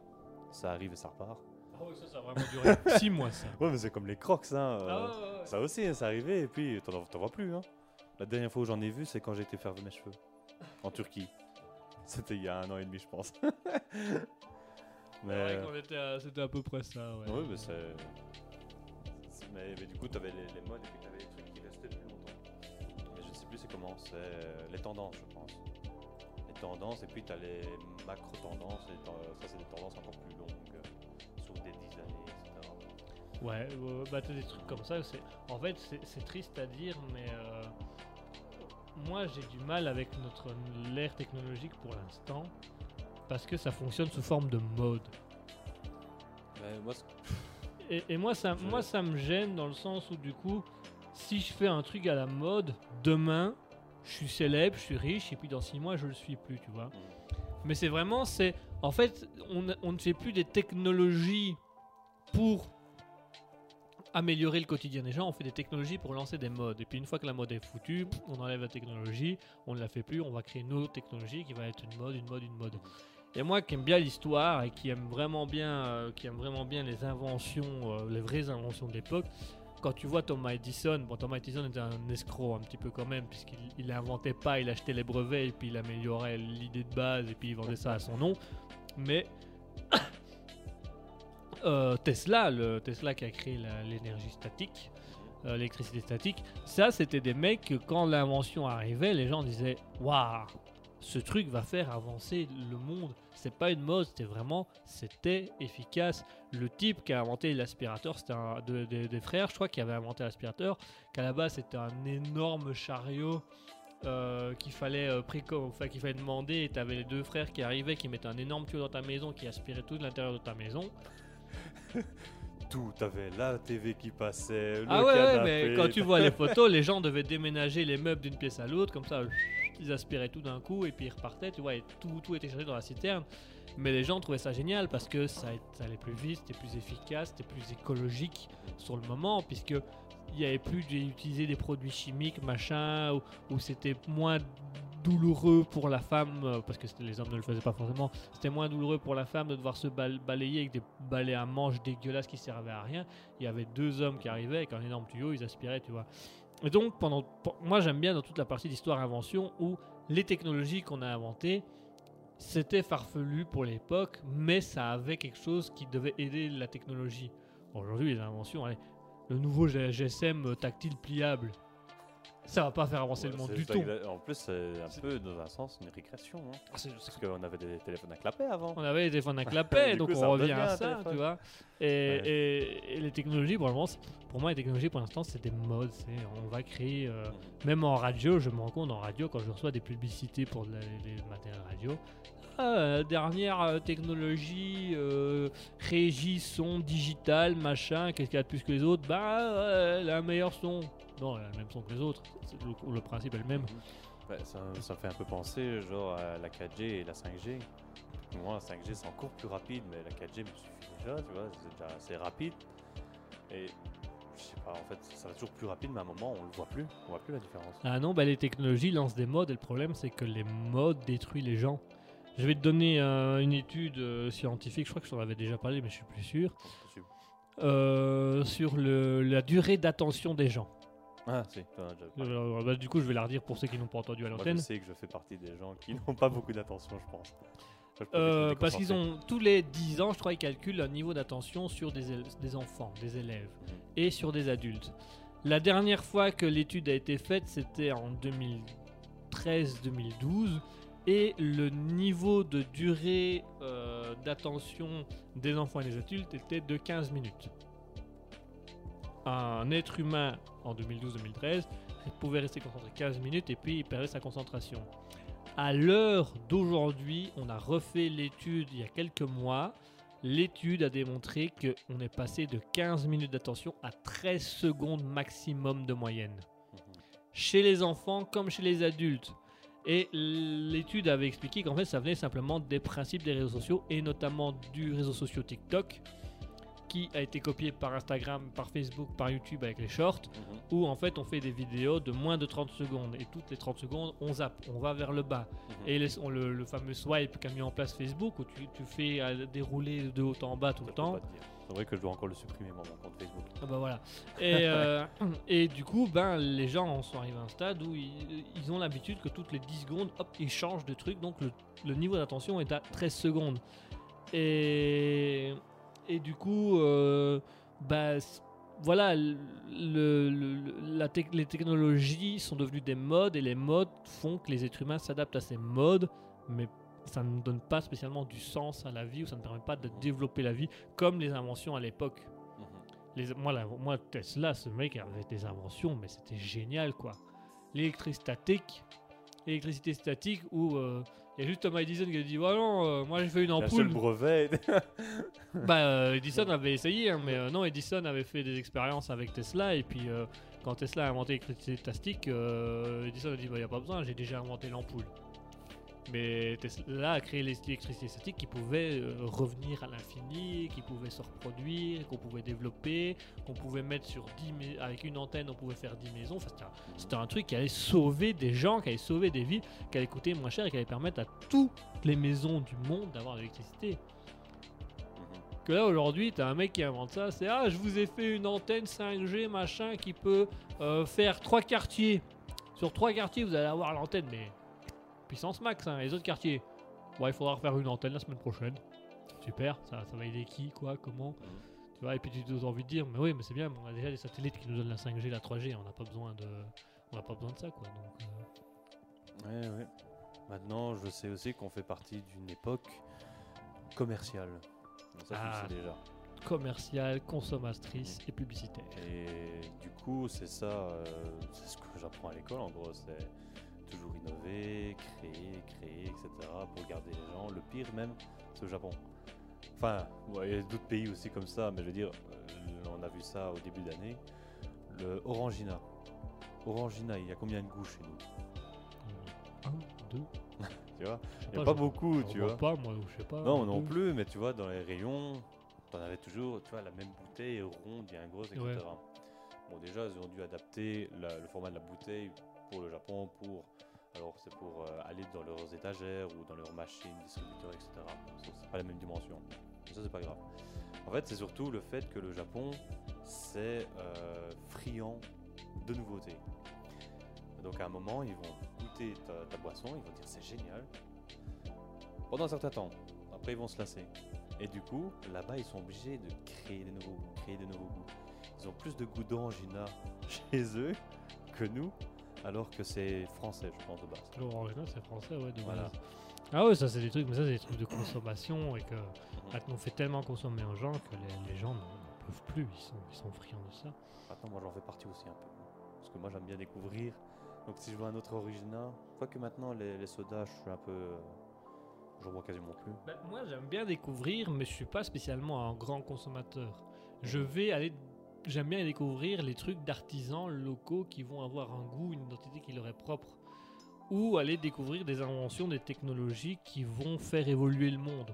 Ça arrive et ça repart. Ah oui, ça, ça a vraiment duré 6 mois ça. Ouais, mais c'est comme les crocs, hein. euh, Ah ouais, ouais, ouais. Ça aussi, hein, c'est arrivé et puis t'en t'en vois plus. Hein. La dernière fois où j'en ai vu, c'est quand j'ai été faire mes cheveux en Turquie. C'était il y a un an et demi, je pense. mais, C'est vrai qu'on était à- C'était à peu près ça, ouais. ouais, mais c'est. c'est- Mais, mais du coup, t'avais les, les modes et puis t'avais c'est comment, c'est euh, les tendances, je pense. Les tendances et puis t'as les macro tendances. Et ten- ça, c'est des tendances encore plus longues, euh, sur des dix années, etc. Ouais, euh, bah t'as des trucs comme ça. c'est- En fait, c'est c'est triste à dire, mais euh, moi j'ai du mal avec notre l'ère technologique pour l'instant parce que ça fonctionne sous forme de mode. Moi, Et, et moi, ça, moi, ça me gêne dans le sens où, du coup, si je fais un truc à la mode, demain, je suis célèbre, je suis riche, et puis dans six mois, je le suis plus, tu vois. Mais c'est vraiment, c'est. En fait, on, ne- on ne fait plus des technologies pour améliorer le quotidien des gens, on fait des technologies pour lancer des modes. Et puis une fois que la mode est foutue, on enlève la technologie, on ne la fait plus, on va créer une autre technologie qui va être une mode, une mode, une mode. Et moi qui aime bien l'histoire et qui aime vraiment bien, euh, qui aime vraiment bien les inventions, euh, les vraies inventions de l'époque, quand tu vois Thomas Edison, bon Thomas Edison était un escroc un petit peu quand même, puisqu'il il inventait pas, il achetait les brevets et puis il améliorait l'idée de base et puis il vendait ça à son nom. Mais euh, Tesla, le Tesla qui a créé l'énergie statique, euh, l'électricité statique, ça c'était des mecs que quand l'invention arrivait, les gens disaient Waouh, ce truc va faire avancer le monde. C'est pas une mode, c'était vraiment, c'était efficace. Le type qui a inventé l'aspirateur, c'était un de- de- des frères, je crois, qui avait inventé l'aspirateur, qu'à la base c'était un énorme chariot. euh, qu'il fallait euh, enfin, qu'il fallait demander et t'avais les deux frères qui arrivaient qui mettaient un énorme tuyau dans ta maison qui aspirait tout de l'intérieur de ta maison Tout, t'avais la TV qui passait, le Ah ouais, ouais, canapé. mais quand tu vois les photos, les gens devaient déménager les meubles d'une pièce à l'autre, comme ça, ils aspiraient tout d'un coup et puis ils repartaient, tu vois, et tout, tout était chargé dans la citerne. Mais les gens trouvaient ça génial parce que ça, allait plus vite, c'était plus efficace, c'était plus écologique sur le moment, puisque il n'y avait plus d'utiliser des produits chimiques, machin, ou, c'était moins douloureux pour la femme, euh, parce que les hommes ne le faisaient pas forcément, c'était moins douloureux pour la femme de devoir se bal- balayer avec des balais à manches dégueulasses qui servaient à rien il y avait deux hommes qui arrivaient avec un énorme tuyau, ils aspiraient, tu vois. Et donc, pendant, pe- moi j'aime bien dans toute la partie d'histoire-invention où les technologies qu'on a inventées, c'était farfelu pour l'époque, mais ça avait quelque chose qui devait aider la technologie. Aujourd'hui, les inventions, allez, le nouveau GSM tactile pliable, ça va pas faire avancer Ouais, le monde du tout. En plus, c'est un peu, dans un sens, une régression. hein. Ah, Parce qu'on avait des téléphones à clapet avant. On avait des téléphones à clapet, donc coup, on revient à ça, téléphone. tu vois. Et, et- et les technologies, pour, le moment, pour moi, les technologies, pour l'instant, c'est des modes. On va créer, euh, même en radio, je me rends compte en radio, quand je reçois des publicités pour la- les matériels radio, ah, euh, dernière euh, technologie, euh, régie, son, digital, machin, qu'est-ce qu'il y a de plus que les autres? Bah, euh, elle a un meilleur son. Non, elle a le même son que les autres. Le, le principe est le même. Ça, ça fait un peu penser genre à la 4G et la 5G. Moi, la 5G c'est encore plus rapide, mais la 4G me suffit déjà, tu vois, c'est déjà assez rapide. Et je sais pas, en fait, ça va toujours plus rapide, mais à un moment, on le voit plus, on voit plus la différence. Ah non, bah les technologies lancent des modes et le problème c'est que les modes détruisent les gens. Je vais te donner euh, une étude euh, scientifique, je crois que je t'en avais déjà parlé mais je suis plus sûr, euh, sur le, la durée d'attention des gens. Ah, si, t'en as déjà parlé. Euh, bah, du coup je vais la redire pour ceux qui n'ont pas entendu à Moi, je l'antenne. sais que je fais partie des gens qui n'ont pas beaucoup d'attention, je pense. Ça, je peux Euh, parce qu'ils ont tous les 10 ans, je crois, ils calculent un niveau d'attention sur des, enfants, des élèves et sur des adultes. La dernière fois que l'étude a été faite, c'était en 2013-2012 et le niveau de durée euh, d'attention des enfants et des adultes était de 15 minutes. Un être humain en 2012-2013 pouvait rester concentré 15 minutes et puis il perdait sa concentration. À l'heure d'aujourd'hui, on a refait l'étude il y a quelques mois. L'étude a démontré qu'on est passé de 15 minutes d'attention à 13 secondes maximum de moyenne. Chez les enfants comme chez les adultes. Et l'étude avait expliqué qu'en fait ça venait simplement des principes des réseaux sociaux et notamment du réseau social TikTok qui a été copié par Instagram, par Facebook, par YouTube avec les shorts Mhm. où en fait on fait des vidéos de moins de 30 secondes et toutes les 30 secondes on zappe, on va vers le bas. Mhm. Et les- on- le, le fameux swipe qu'a mis en place Facebook où tu, tu fais euh, dérouler de haut en bas tout Ça le temps. C'est vrai que je dois encore le supprimer, moi, mon compte Facebook. Ah bah voilà. Et, euh, et du coup, ben, les gens en sont arrivés à un stade où ils, ils ont l'habitude que toutes les 10 secondes, hop, ils changent de truc. Donc le, le niveau d'attention est à 13 secondes. Et, et du coup, euh, bah, voilà, le, le- le- la tec- les technologies sont devenues des modes et les modes font que les êtres humains s'adaptent à ces modes, mais ça ne donne pas spécialement du sens à la vie ou ça ne permet pas de développer la vie comme les inventions à l'époque. Mhm. Les, moi, la- moi, Tesla, ce mec avait des inventions, mais c'était génial, quoi. L'électricité statique, l'électricité statique, où euh, il y a juste Thomas Edison qui a dit Voilà, non, euh, moi j'ai fait une ampoule. brevet. bah, euh, Edison avait essayé, hein, mais euh, non, Edison avait fait des expériences avec Tesla, et puis quand Tesla a inventé l'électricité euh, Edison a dit Il n'y a pas besoin, j'ai déjà inventé l'ampoule. Mais Tesla a créé l'électricité statique qui pouvait euh, revenir à l'infini, qui pouvait se reproduire, qu'on pouvait développer, qu'on pouvait mettre sur 10 mais- avec une antenne, on pouvait faire 10 maisons. Enfin, c'était un- truc qui allait sauver des gens, qui allait sauver des vies, qui allait coûter moins cher et qui allait permettre à toutes les maisons du monde d'avoir l'électricité. Mhm. Que là aujourd'hui, t'as un mec qui invente ça, c'est ah, je vous ai fait une antenne 5G machin qui peut euh, faire trois quartiers. Sur trois quartiers, vous allez avoir l'antenne, mais puissance max, hein, les autres quartiers. Ouais, il faudra refaire une antenne la semaine prochaine. Super, ça, ça va aider qui, quoi, comment Tu vois, et puis tu as envie de dire, mais oui, mais c'est bien, on a déjà des satellites qui nous donnent la 5G, la 3G, on n'a pas besoin de, on n'a pas besoin de ça, quoi. Donc, euh, Ouais, ouais. Maintenant, je sais aussi qu'on fait partie d'une époque commerciale. Donc ça, Ah. tu le sais déjà. commercial, consommatrice et publicitaire. Et du coup, c'est ça, euh, c'est ce que j'apprends à l'école en gros, c'est toujours innover, créer, créer, etc. pour garder les gens. Le pire même, c'est au Japon. Enfin, ouais, il y a d'autres pays aussi comme ça, mais je veux dire, euh, on a vu ça au début d'année. Le Orangina. Orangina, il y a combien de goûts chez nous? Un, deux, Tu vois? Il n'y a pas beaucoup, tu vois pas, moi, je sais pas. Non, non deux. plus, mais tu vois, dans les rayons, t'en avais toujours, tu vois, la même bouteille ronde, bien grosse, etc. Ouais. Bon, déjà, ils ont dû adapter la- le format de la bouteille pour le Japon, pour. Alors, c'est pour euh, aller dans leurs étagères ou dans leurs machines, distributeurs, etc. C'est pas la même dimension. Mais ça, c'est pas grave. En fait, c'est surtout le fait que le Japon, c'est euh, friand de nouveautés. Donc, à un moment, ils vont goûter ta, boisson, ils vont dire c'est génial. Pendant un certain temps. Après, ils vont se lasser. Et du coup, là-bas, ils sont obligés de créer des nouveaux goûts, créer des nouveaux goûts. Ils ont plus de goût d'orangina chez eux que nous, alors que c'est français, je pense, de base. L'Orangina, c'est français, ouais, de Voilà. base. Ah ouais, ça c'est des trucs, mais ça c'est des trucs de consommation et que maintenant on fait tellement consommer aux gens que les, les gens n'en peuvent plus, ils sont, ils sont friands de ça. Maintenant, moi, j'en fais partie aussi un peu. Parce que moi, j'aime bien découvrir. Donc, si je vois un autre origina, quoique maintenant, les, les sodas, je suis un peu. euh, J'en bois quasiment plus. Bah, moi j'aime bien découvrir, mais je suis pas spécialement un grand consommateur. Je vais aller. J'aime bien découvrir les trucs d'artisans locaux qui vont avoir un goût, une identité qui leur est propre. Ou aller découvrir des inventions, des technologies qui vont faire évoluer le monde.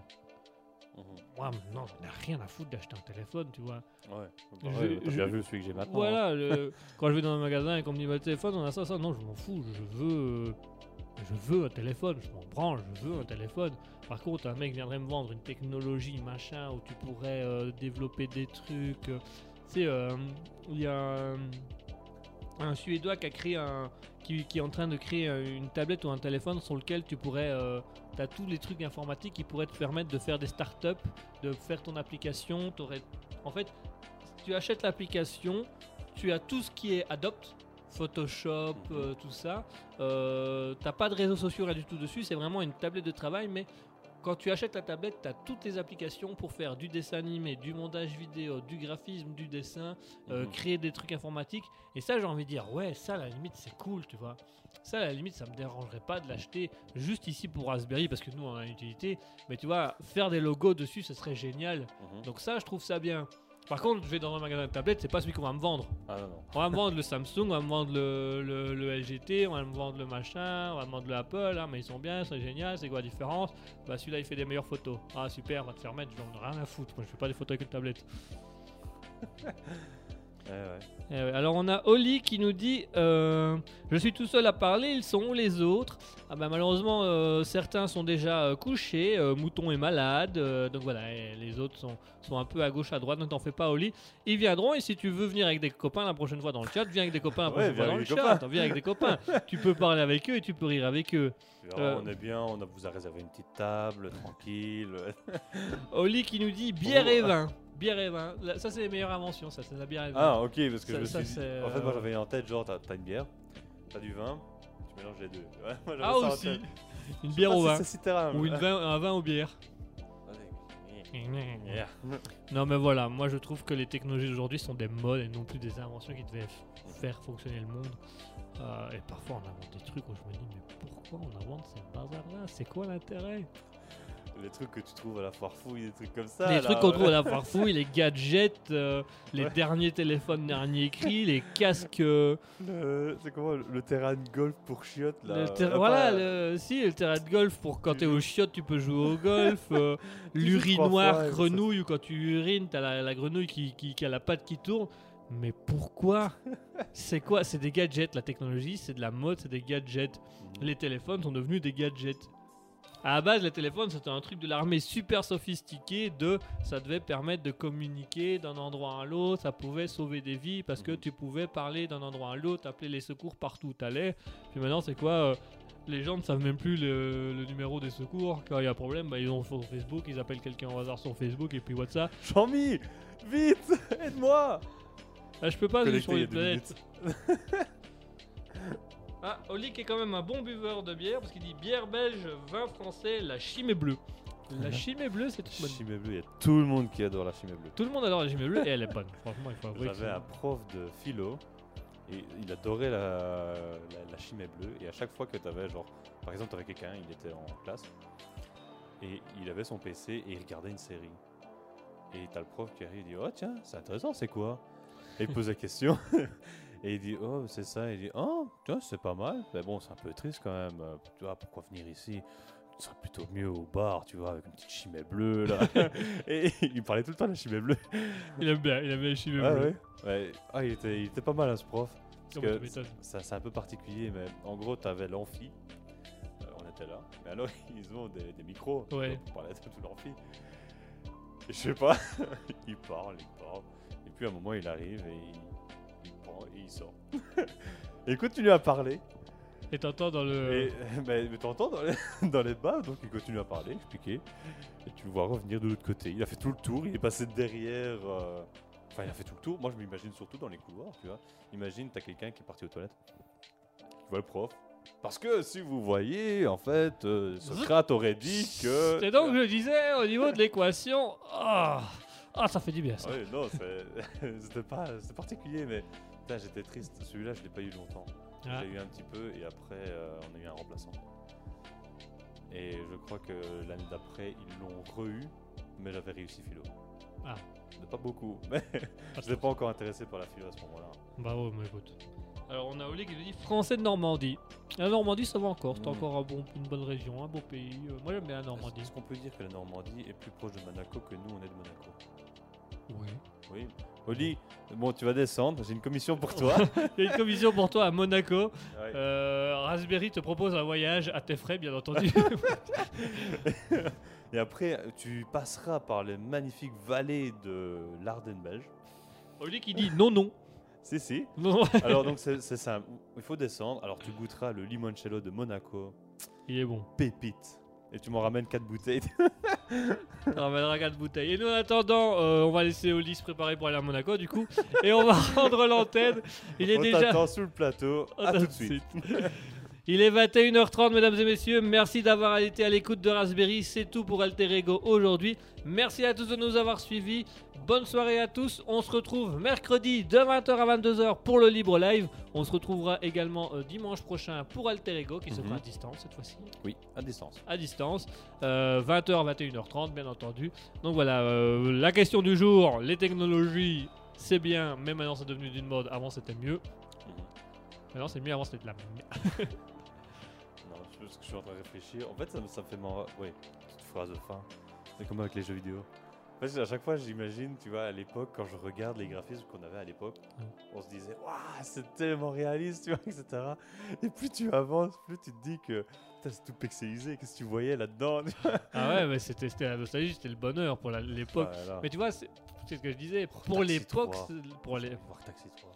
Mhm. Moi, non, j'en ai rien à foutre d'acheter un téléphone, tu vois. Ouais, Je- bah ouais, je- bien vu celui que j'ai maintenant. hein. Voilà, le- quand je vais dans un magasin et qu'on me dit bah, le téléphone, on a ça, ça, non, je m'en fous, je veux, euh, je veux un téléphone, je m'en branle, je veux un téléphone. Par contre, un mec viendrait me vendre une technologie, machin, où tu pourrais euh, développer des trucs. euh, sais, euh, il y a un, un Suédois qui a créé un. Qui, qui est en train de créer euh, une tablette ou un téléphone sur lequel tu pourrais. tu as tous les trucs informatiques qui pourraient te permettre de faire des startups, de faire ton application. T'aurais- En fait, tu achètes l'application, tu as tout ce qui est Adopt, Photoshop, Mhm. euh, tout ça. Euh, T'as pas de réseaux sociaux rien du tout dessus, c'est vraiment une tablette de travail, mais quand tu achètes la tablette, tu as toutes les applications pour faire du dessin animé, du montage vidéo, du graphisme, du dessin, euh, Mhm. créer des trucs informatiques. Et ça, j'ai envie de dire, ouais, ça, à la limite, c'est cool, tu vois. Ça, à la limite, ça me dérangerait pas de l'acheter juste ici pour Raspberry parce que nous, on a une utilité. Mais tu vois, faire des logos dessus, ce serait génial. Mhm. Donc ça, je trouve ça bien. Par contre, je vais dans un magasin de tablettes, c'est pas celui qu'on va me vendre. Ah non, non. On va me vendre le Samsung, on va me vendre le, le- le LGT, on va me vendre le machin, on va me vendre le Apple, ah, mais ils sont bien, c'est génial, c'est quoi la différence? Bah celui-là il fait des meilleures photos. Ah super, va te faire mettre, j'en ai rien à foutre, moi je fais pas des photos avec une tablette. Ouais. Eh ouais, Alors on a Oli qui nous dit euh, Je suis tout seul à parler, ils sont où les autres? Ah bah malheureusement euh, certains sont déjà euh, couchés, Mouton est malade, donc voilà, et les autres sont, sont un peu à gauche à droite, ne t'en fais pas Oli. Ils viendront et si tu veux venir avec des copains la prochaine fois dans le chat, viens avec des copains la prochaine fois dans le chat, viens avec des copains. tu peux parler avec eux et tu peux rire avec eux. On est bien, on a, vous a réservé une petite table, tranquille. Oli qui nous dit bière Oh. et vin. Bière et vin, ça c'est les meilleures inventions, ça c'est la bière et vin. Ah, ok, parce que Ça- je me ça, suis dit- c'est, En fait, moi euh, j'avais en tête, genre, t'as t'as une bière, t'as du vin, tu mélanges les deux. Ouais, moi, j'avais Ah ça en aussi, tête. une bière au vin. c'est si terrible. Ou une vin, un vin aux bières. Yeah. Non mais voilà, moi je trouve que les technologies d'aujourd'hui sont des modes et non plus des inventions qui devaient f- faire fonctionner le monde. Euh, et parfois on invente des trucs où je me dis mais pourquoi on invente ces bazars là C'est quoi l'intérêt? Les trucs que tu trouves à la foire fouille, des trucs comme ça. Les là, trucs qu'on ouais. trouve à la farfouille, les gadgets, euh, les Ouais. derniers téléphones dernier cri, les casques... euh, Le- C'est comment le terrain de golf pour chiottes là le ter- euh, voilà, pas- le, si, le terrain de golf pour quand Tu t'es au chiotte, tu peux jouer au golf. euh, L'urinoir fois grenouille, où quand tu urines, t'as la, la grenouille qui, qui- qui a la patte qui tourne. Mais pourquoi C'est quoi? C'est des gadgets. La technologie, c'est de la mode, c'est des gadgets. Mhm. Les téléphones sont devenus des gadgets. À la base, les téléphones, c'était un truc de l'armée super sophistiqué. De, ça devait permettre de communiquer d'un endroit à l'autre. Ça pouvait sauver des vies parce que Mhm. tu pouvais parler d'un endroit à l'autre, appeler les secours partout où t'allais. Puis maintenant, c'est quoi euh, Les gens ne savent même plus le, le numéro des secours. Quand il y a un problème, bah, ils ont sur Facebook, ils appellent quelqu'un au hasard sur Facebook et puis WhatsApp. Jean-Mi, vite, aide-moi. Ah, je peux pas aller sur les planètes. Ah, Oli qui est quand même un bon buveur de bière parce qu'il dit bière belge, vin français, la chimée bleue. La chimée bleue, c'est toute bonne. Chimée bleue, il y a tout le monde qui adore la chimée bleue. Tout le monde adore la chimée bleue et elle est bonne. Franchement, il faut avouer. J'avais un prof de philo et il adorait la, la, la chimée bleue. Et à chaque fois que tu avais, genre, par exemple, tu avais quelqu'un, il était en classe et il avait son PC et il regardait une série. Et t'as le prof qui arrive et dit Oh, tiens, c'est intéressant, c'est quoi? Et il pose la question et il dit Oh, c'est ça. Il dit Oh, tiens, c'est pas mal. Mais bon, c'est un peu triste quand même. Euh, Tu vois, pourquoi venir ici? Ce serait plutôt mieux au bar, tu vois, avec une petite chimée bleue là. et il parlait tout le temps de la chimée bleue. Il aime bien, il aime bien la chimée Ah bleue. ouais, ouais. Ah, il était, il était pas mal, hein, ce prof. Parce Oh, que c'est un peu particulier, mais en gros, tu avais l'amphi. Euh, on était là. Mais alors, ils ont des, des micros. Ouais. Pour parler à tout l'amphi. Je sais pas, il parle, il parle. Et puis à un moment, il arrive et il, il sort. et il continue à parler. Et t'entends dans le. Et mais, mais t'entends dans les, dans les bas, donc il continue à parler, expliquer. Et tu le vois revenir de l'autre côté. Il a fait tout le tour, il est passé derrière. euh, Enfin, il a fait tout le tour. Moi, je m'imagine surtout dans les couloirs, tu vois. Imagine, t'as quelqu'un qui est parti aux toilettes. Tu vois le prof. Parce que si vous voyez, en fait, euh, Socrate aurait dit que. C'est donc, je disais, au niveau de l'équation. Ah, Ah, ça fait du bien ça. Ouais, non, c'est- c'était pas, c'était particulier, mais putain, j'étais triste. Celui-là, je l'ai pas eu longtemps. Ah. J'ai eu un petit peu et après, euh, on a eu un remplaçant. Et je crois que l'année d'après, ils l'ont re-eu, mais j'avais réussi philo. Ah. Pas beaucoup, mais je n'étais pas encore intéressé par la philo à ce moment-là. Bah ouais, mais écoute. Alors on a Oli qui nous dit français de Normandie. La Normandie ça va encore, c'est Mm. encore un bon, une bonne région, un beau pays. Euh, moi j'aime bien la Normandie. Est-ce qu'on peut dire que la Normandie est plus proche de Monaco que nous, on est de Monaco? Oui. Oui. Oli, bon, tu vas descendre, j'ai une commission pour toi. A une commission pour toi à Monaco. Ouais. Euh, Raspberry te propose un voyage à tes frais, bien entendu. Et après, tu passeras par les magnifiques vallées de l'Ardenne belge. Oli qui dit non, non. Si, si. non. Alors donc c'est simple, il faut descendre, alors tu goûteras le limoncello de Monaco, Il est bon. pépite. Et tu m'en ramènes 4 bouteilles. On ramènera quatre bouteilles. Et nous, en attendant, euh, on va laisser Oli se préparer pour aller à Monaco, du coup. Et on va rendre l'antenne. Il est On déjà. sous le plateau. On À tout de suite. Il est 21h30, mesdames et messieurs. Merci d'avoir été à l'écoute de Raspberry. C'est tout pour Alter Ego aujourd'hui. Merci à tous de nous avoir suivis. Bonne soirée à tous. On se retrouve mercredi de 20h à 22h pour le Libre Live. On se retrouvera également euh, dimanche prochain pour Alter Ego qui se Mhm. fera à distance cette fois-ci. Oui, à distance. À distance. Euh, 20h, 21h30, bien entendu. Donc voilà, euh, la question du jour les technologies, c'est bien, mais maintenant c'est devenu d'une mode. Avant c'était mieux. Maintenant c'est mieux, avant c'était de la merde. Parce que je suis en train de réfléchir. En fait, ça, me- ça me fait marrer. Oui, petite phrase de fin. C'est comme avec les jeux vidéo. En fait, à chaque fois, j'imagine, tu vois, à l'époque, quand je regarde les graphismes qu'on avait à l'époque, on se disait, waouh, c'est tellement réaliste, tu vois, etc. Et plus tu avances, plus tu te dis que c'est tout pixelisé. Qu'est-ce que tu voyais là-dedans Ah ouais, mais c'était la nostalgie, c'était le bonheur pour l'époque. Voilà. Mais tu vois, c'est ce que je disais, pour l'époque, 3. c'est- pour les... Voir Taxi 3.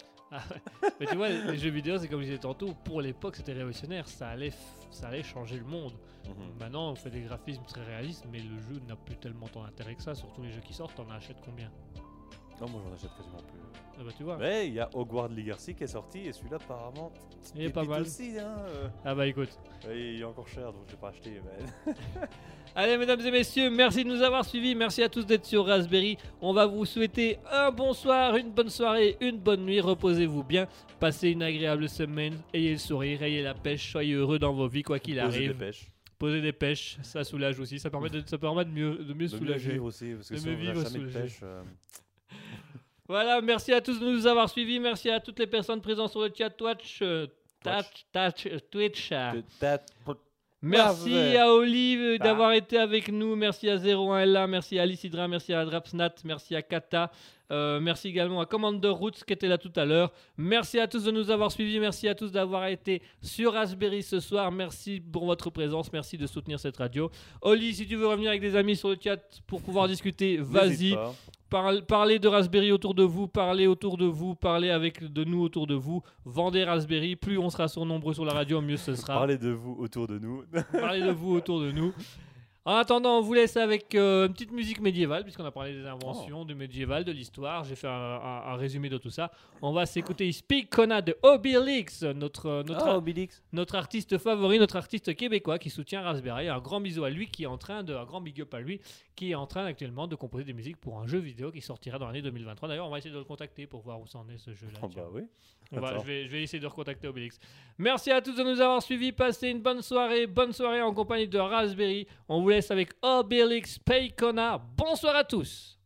mais tu vois, les jeux vidéo, c'est comme je disais tantôt, pour l'époque, c'était révolutionnaire, ça allait, ça allait changer le monde. Mhm. Maintenant, on fait des graphismes très réalistes, mais le jeu n'a plus tellement tant d'intérêt que ça. Surtout les jeux qui sortent, t'en achètes combien? Non, moi j'en achète quasiment plus. Ah bah tu vois. Mais il y a Hogwarts Legacy qui est sorti et celui-là apparemment Il est pas mal. aussi. Hein, euh. Ah bah écoute. Il est encore cher donc je l'ai pas acheté. Mais... Allez, mesdames et messieurs, merci de nous avoir suivis. Merci à tous d'être sur Raspberry. On va vous souhaiter un bon soir, une bonne soirée, une bonne nuit. Reposez-vous bien. Passez une agréable semaine. Ayez le sourire, ayez la pêche. Soyez heureux dans vos vies, quoi qu'il Poser arrive. des. Posez des pêches, ça soulage aussi. Ça permet de, ça permet de mieux, de mieux De mieux soulager. vivre aussi parce que De si mieux vivre, jamais de soulager. pêche. euh, Voilà, merci à tous de nous avoir suivis. Merci à toutes les personnes présentes sur le chat Twitch. euh, Touch, touch, euh, Twitch. que that- Merci Parfait. à Olive d'avoir été avec nous. Merci à 01LA. Merci à Alice Hydra. Merci à Drapsnat. Merci à Kata. Euh, merci également à Commander Roots qui était là tout à l'heure. Merci à tous de nous avoir suivis. Merci à tous d'avoir été sur Raspberry ce soir. Merci pour votre présence. Merci de soutenir cette radio. Oli, si tu veux revenir avec des amis sur le chat pour pouvoir discuter, vas-y. Parle- parlez de Raspberry autour de vous, parlez autour de vous, parlez avec de nous autour de vous. Vendez Raspberry. Plus on sera sur nombreux sur la radio, mieux ce sera. Parlez de vous autour de nous. Parlez de vous autour de nous. En attendant, on vous laisse avec euh, une petite musique médiévale, puisqu'on a parlé des inventions, du médiéval, de l'histoire. J'ai fait un, un- un résumé de tout ça. On va s'écouter Speak Kona de Obelix, notre, notre, Ah, notre artiste favori, notre artiste québécois qui soutient Raspberry. Un grand bisou à lui qui est en train de, un grand big up à lui, qui est en train actuellement de composer des musiques pour un jeu vidéo qui sortira dans l'année 2023. D'ailleurs, on va essayer de le contacter pour voir où c'en est ce jeu-là. Oh, bah oui. On va- Attends. je, vais, je vais essayer de recontacter Obélix. Merci à tous de nous avoir suivis. Passez une bonne soirée. Bonne soirée en compagnie de Raspberry. On vous avec Obélix Paycona. Bonsoir à tous.